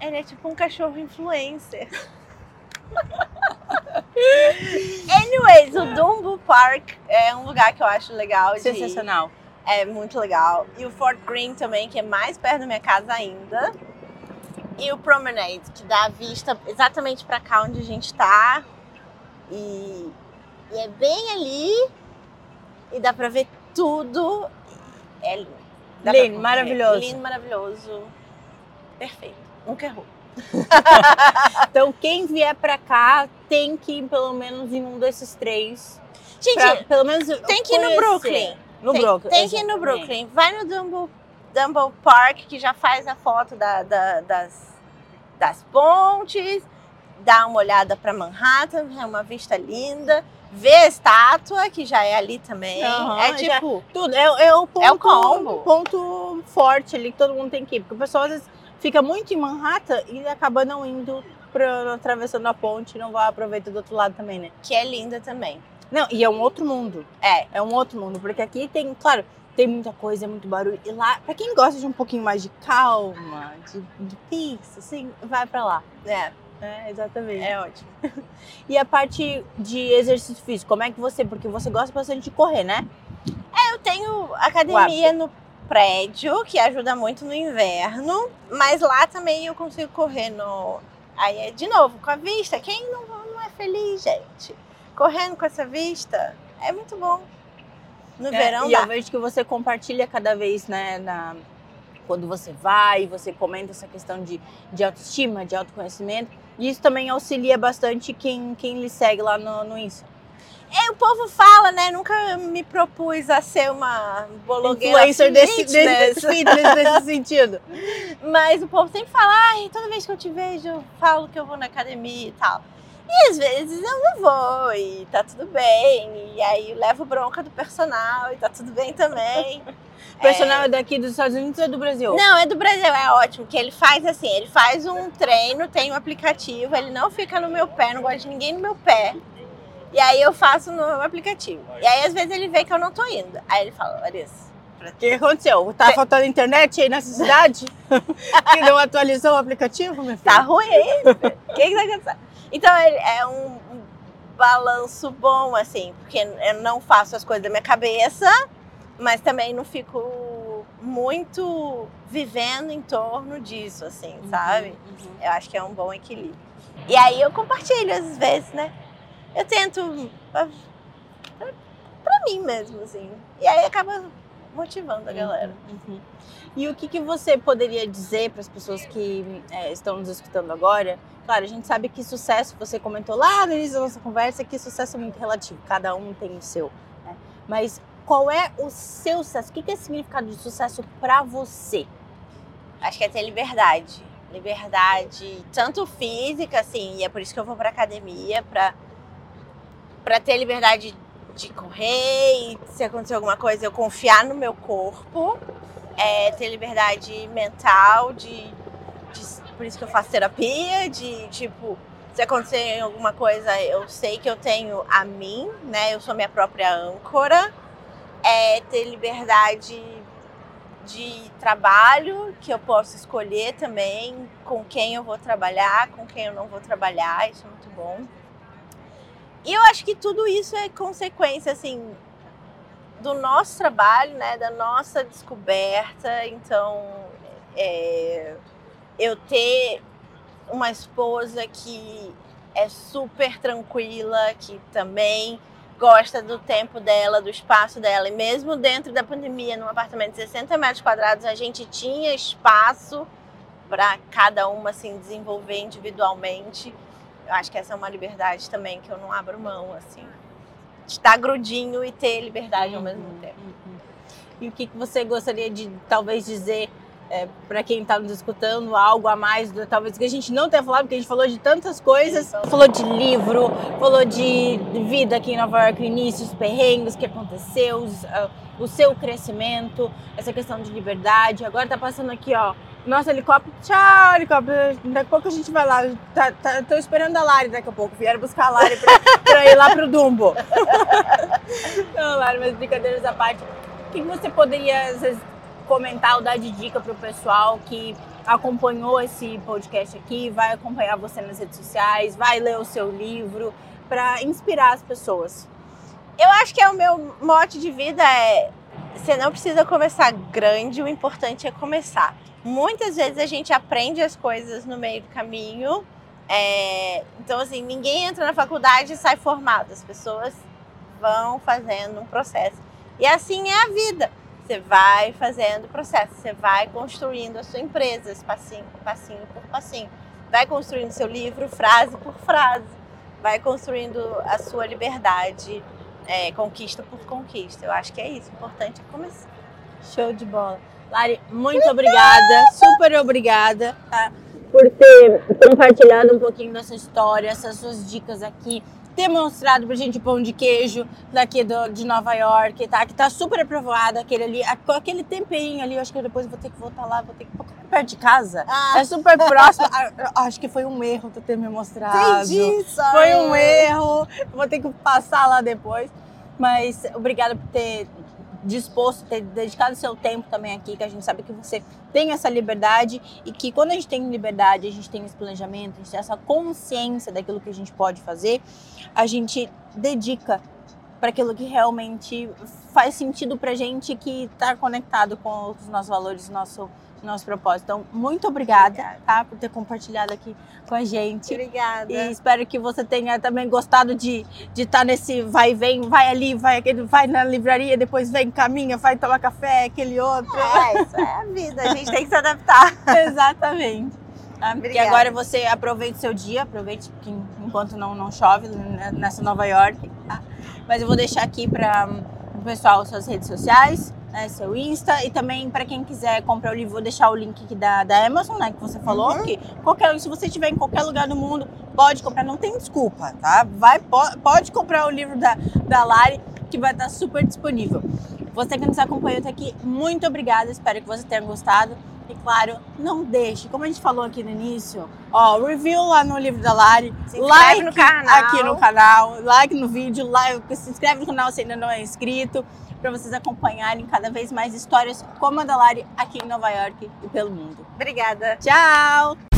Ele é tipo um cachorro influencer. Anyways, o Dumbo Park é um lugar que eu acho legal de sensacional. É muito legal. E o Fort Greene também, que é mais perto da minha casa ainda. E o Promenade, que dá a vista exatamente pra cá onde a gente tá. E, e é bem ali. E dá pra ver tudo. É lindo. Dá Lindo, maravilhoso. Lindo, maravilhoso. Perfeito. Nunca errou. Então, quem vier pra cá tem que ir pelo menos em um desses três. Gente, Pra, pelo menos tem que ir no. Brooklyn. No tem, Brooklyn. Tem que ir no. Brooklyn. Vai no Dumbo, Dumbo Park, que já faz a foto da- da- das, das pontes. Dá uma olhada para Manhattan, é uma vista linda. Vê a estátua, que já é ali também. Aham, é já- tipo. Tudo. É, é o ponto, É o combo. ponto forte ali que todo mundo tem que ir. Porque o pessoal às vezes fica muito em Manhattan e acaba não indo pra, atravessando a ponte, não vai aproveitar do outro lado também, né? Que é linda também. Não, e é um outro mundo. É. É um outro mundo. Porque aqui tem, claro, tem muita coisa, é muito barulho. E lá, pra quem gosta de um pouquinho mais de calma, de, de peace, assim, vai pra lá. É. É, exatamente. É ótimo. E a parte de exercício físico, como é que você, porque você gosta bastante de correr, né? Eu tenho academia no prédio, que ajuda muito no inverno, mas lá também eu consigo correr no. Aí é de novo, com a vista. Quem não, não é feliz, gente? Correndo com essa vista é muito bom. No É, verão e dá. eu vejo que você compartilha cada vez, né, na, quando você vai, você comenta essa questão de, de autoestima, de autoconhecimento. E isso também auxilia bastante quem, quem lhe segue lá no, no Insta. É, o povo fala, né? Nunca me propus a ser uma blogueira Influencer desse, desse, fitness, nesse sentido. Mas o povo sempre fala, ai, toda vez que eu te vejo, eu falo que eu vou na academia e tal. E às vezes eu não vou e tá tudo bem. E aí eu levo bronca do personal e tá tudo bem também. O personal é daqui dos Estados Unidos ou é do Brasil? Não, é do Brasil, é ótimo, que ele faz assim, ele faz um treino, tem um aplicativo, ele não fica no meu pé, não gosta de ninguém no meu pé. E aí eu faço no aplicativo. E aí às vezes ele vê que eu não tô indo. Aí ele fala, Larissa, O que aconteceu? Tá faltando internet aí nessa cidade? que não atualizou o aplicativo, meu filho? tá ruim. O que que tá acontecendo? Então é um, balanço bom, assim, porque eu não faço as coisas da minha cabeça, mas também não fico muito vivendo em torno disso, assim, sabe? Uhum. Eu acho que é um bom equilíbrio. E aí eu compartilho às vezes, né? Eu tento pra, pra- pra mim mesmo, assim. E aí acaba motivando a galera. Uhum. E o que, que você poderia dizer para as pessoas que é, estão nos escutando agora? Claro, a gente sabe que sucesso, você comentou lá no início da nossa conversa, que sucesso é muito relativo, cada um tem o seu. né? Mas qual é o seu sucesso? O que, que é significado de sucesso para você? Acho que é ter liberdade. Liberdade, tanto física, assim, e é por isso que eu vou pra academia, pra, pra ter liberdade de correr e se acontecer alguma coisa, eu confiar no meu corpo. É, ter liberdade mental, de, de- Por isso que eu faço terapia, de tipo, se acontecer alguma coisa, eu sei que eu tenho a mim, né? Eu sou minha própria âncora. É ter liberdade de trabalho que eu posso escolher também com quem eu vou trabalhar, com quem eu não vou trabalhar, isso é muito bom. E eu acho que tudo isso é consequência assim do nosso trabalho, né, da nossa descoberta. Então, é, eu ter uma esposa que é super tranquila, que também gosta do tempo dela, do espaço dela. E mesmo dentro da pandemia, num apartamento de 60 metros quadrados, a gente tinha espaço para cada uma assim desenvolver individualmente. Eu acho que essa é uma liberdade também que eu não abro mão, assim. De estar grudinho e ter liberdade ao mesmo tempo. Uhum. E o que, que você gostaria de talvez dizer para quem está nos escutando, algo a mais, talvez que a gente não tenha falado, porque a gente falou de tantas coisas, falou de livro, falou de vida aqui em Nova York, o início, os perrengues que aconteceu, os, ah, o seu crescimento, essa questão de liberdade. Agora tá passando aqui, ó, nosso helicóptero. Tchau, helicóptero. Daqui a pouco a gente vai lá. Tá, tá- tô esperando a Lari daqui a pouco. Vieram buscar a Lari pra, pra ir lá pro Dumbo. Não, Lari, mas brincadeiras à parte. O que você poderia, vezes, comentar ou dar de dica pro pessoal que acompanhou esse podcast aqui, vai acompanhar você nas redes sociais, vai ler o seu livro, para inspirar as pessoas? Eu acho que é o meu mote de vida é você não precisa começar grande, o importante é começar. Muitas vezes a gente aprende as coisas no meio do caminho. é, então, assim, ninguém entra na faculdade e sai formado. As pessoas vão fazendo um processo. E assim é a vida. Você vai fazendo o processo, você vai construindo a sua empresa, passinho, passinho por passinho. Vai construindo seu livro, frase por frase. Vai construindo a sua liberdade, é, conquista por conquista. Eu acho que é isso. O importante é começar. Show de bola. Lari, muito obrigada, super obrigada tá? por ter compartilhado um pouquinho dessa história, essas suas dicas aqui, ter mostrado pra gente o pão de queijo daqui do- de Nova York, tá? Que tá super aprovado, aquele ali, aquele temperinho ali, eu acho que depois eu vou ter que voltar lá, vou ter que perto de casa. Ah, É super próximo. Acho que foi um erro tu ter me mostrado. entendi, sorry. Foi um erro. Vou ter que passar lá depois. Mas obrigada por ter disposto, ter dedicado seu tempo também aqui, que a gente sabe que você tem essa liberdade e que quando a gente tem liberdade, a gente tem esse planejamento, a gente tem essa consciência daquilo que a gente pode fazer, a gente dedica para aquilo que realmente faz sentido para gente que está conectado com os nossos valores, nosso nosso propósito. Então, muito obrigada, Obrigada. tá, por ter compartilhado aqui com a gente. Obrigada. E espero que você tenha também gostado de de estar nesse vai e vem, vai ali, vai aquele, vai na livraria, depois vem, caminha, vai tomar café, aquele outro. É, isso é a vida. A gente tem que se adaptar. Exatamente. Ah, Porque Obrigada. agora você aproveite seu dia, aproveite que enquanto não, não chove né, nessa Nova York. tá? Mas eu vou deixar aqui para o pessoal suas redes sociais, né, seu Insta e também para quem quiser comprar o livro, vou deixar o link aqui da, da Amazon, né, que você falou, Uhum. que qualquer, se você estiver em qualquer lugar do mundo, pode comprar, não tem desculpa, tá? Vai, po- pode comprar o livro da, da Lari, que vai estar super disponível. Você que nos acompanhou até aqui, muito obrigada. Espero que você tenha gostado. E claro, não deixe, como a gente falou aqui no início, ó, review lá no livro da Lari, Se like no canal. aqui no canal, like no vídeo, like, se inscreve no canal se ainda não é inscrito, para vocês acompanharem cada vez mais histórias como a da Lari aqui em Nova York e pelo mundo. Obrigada. Tchau!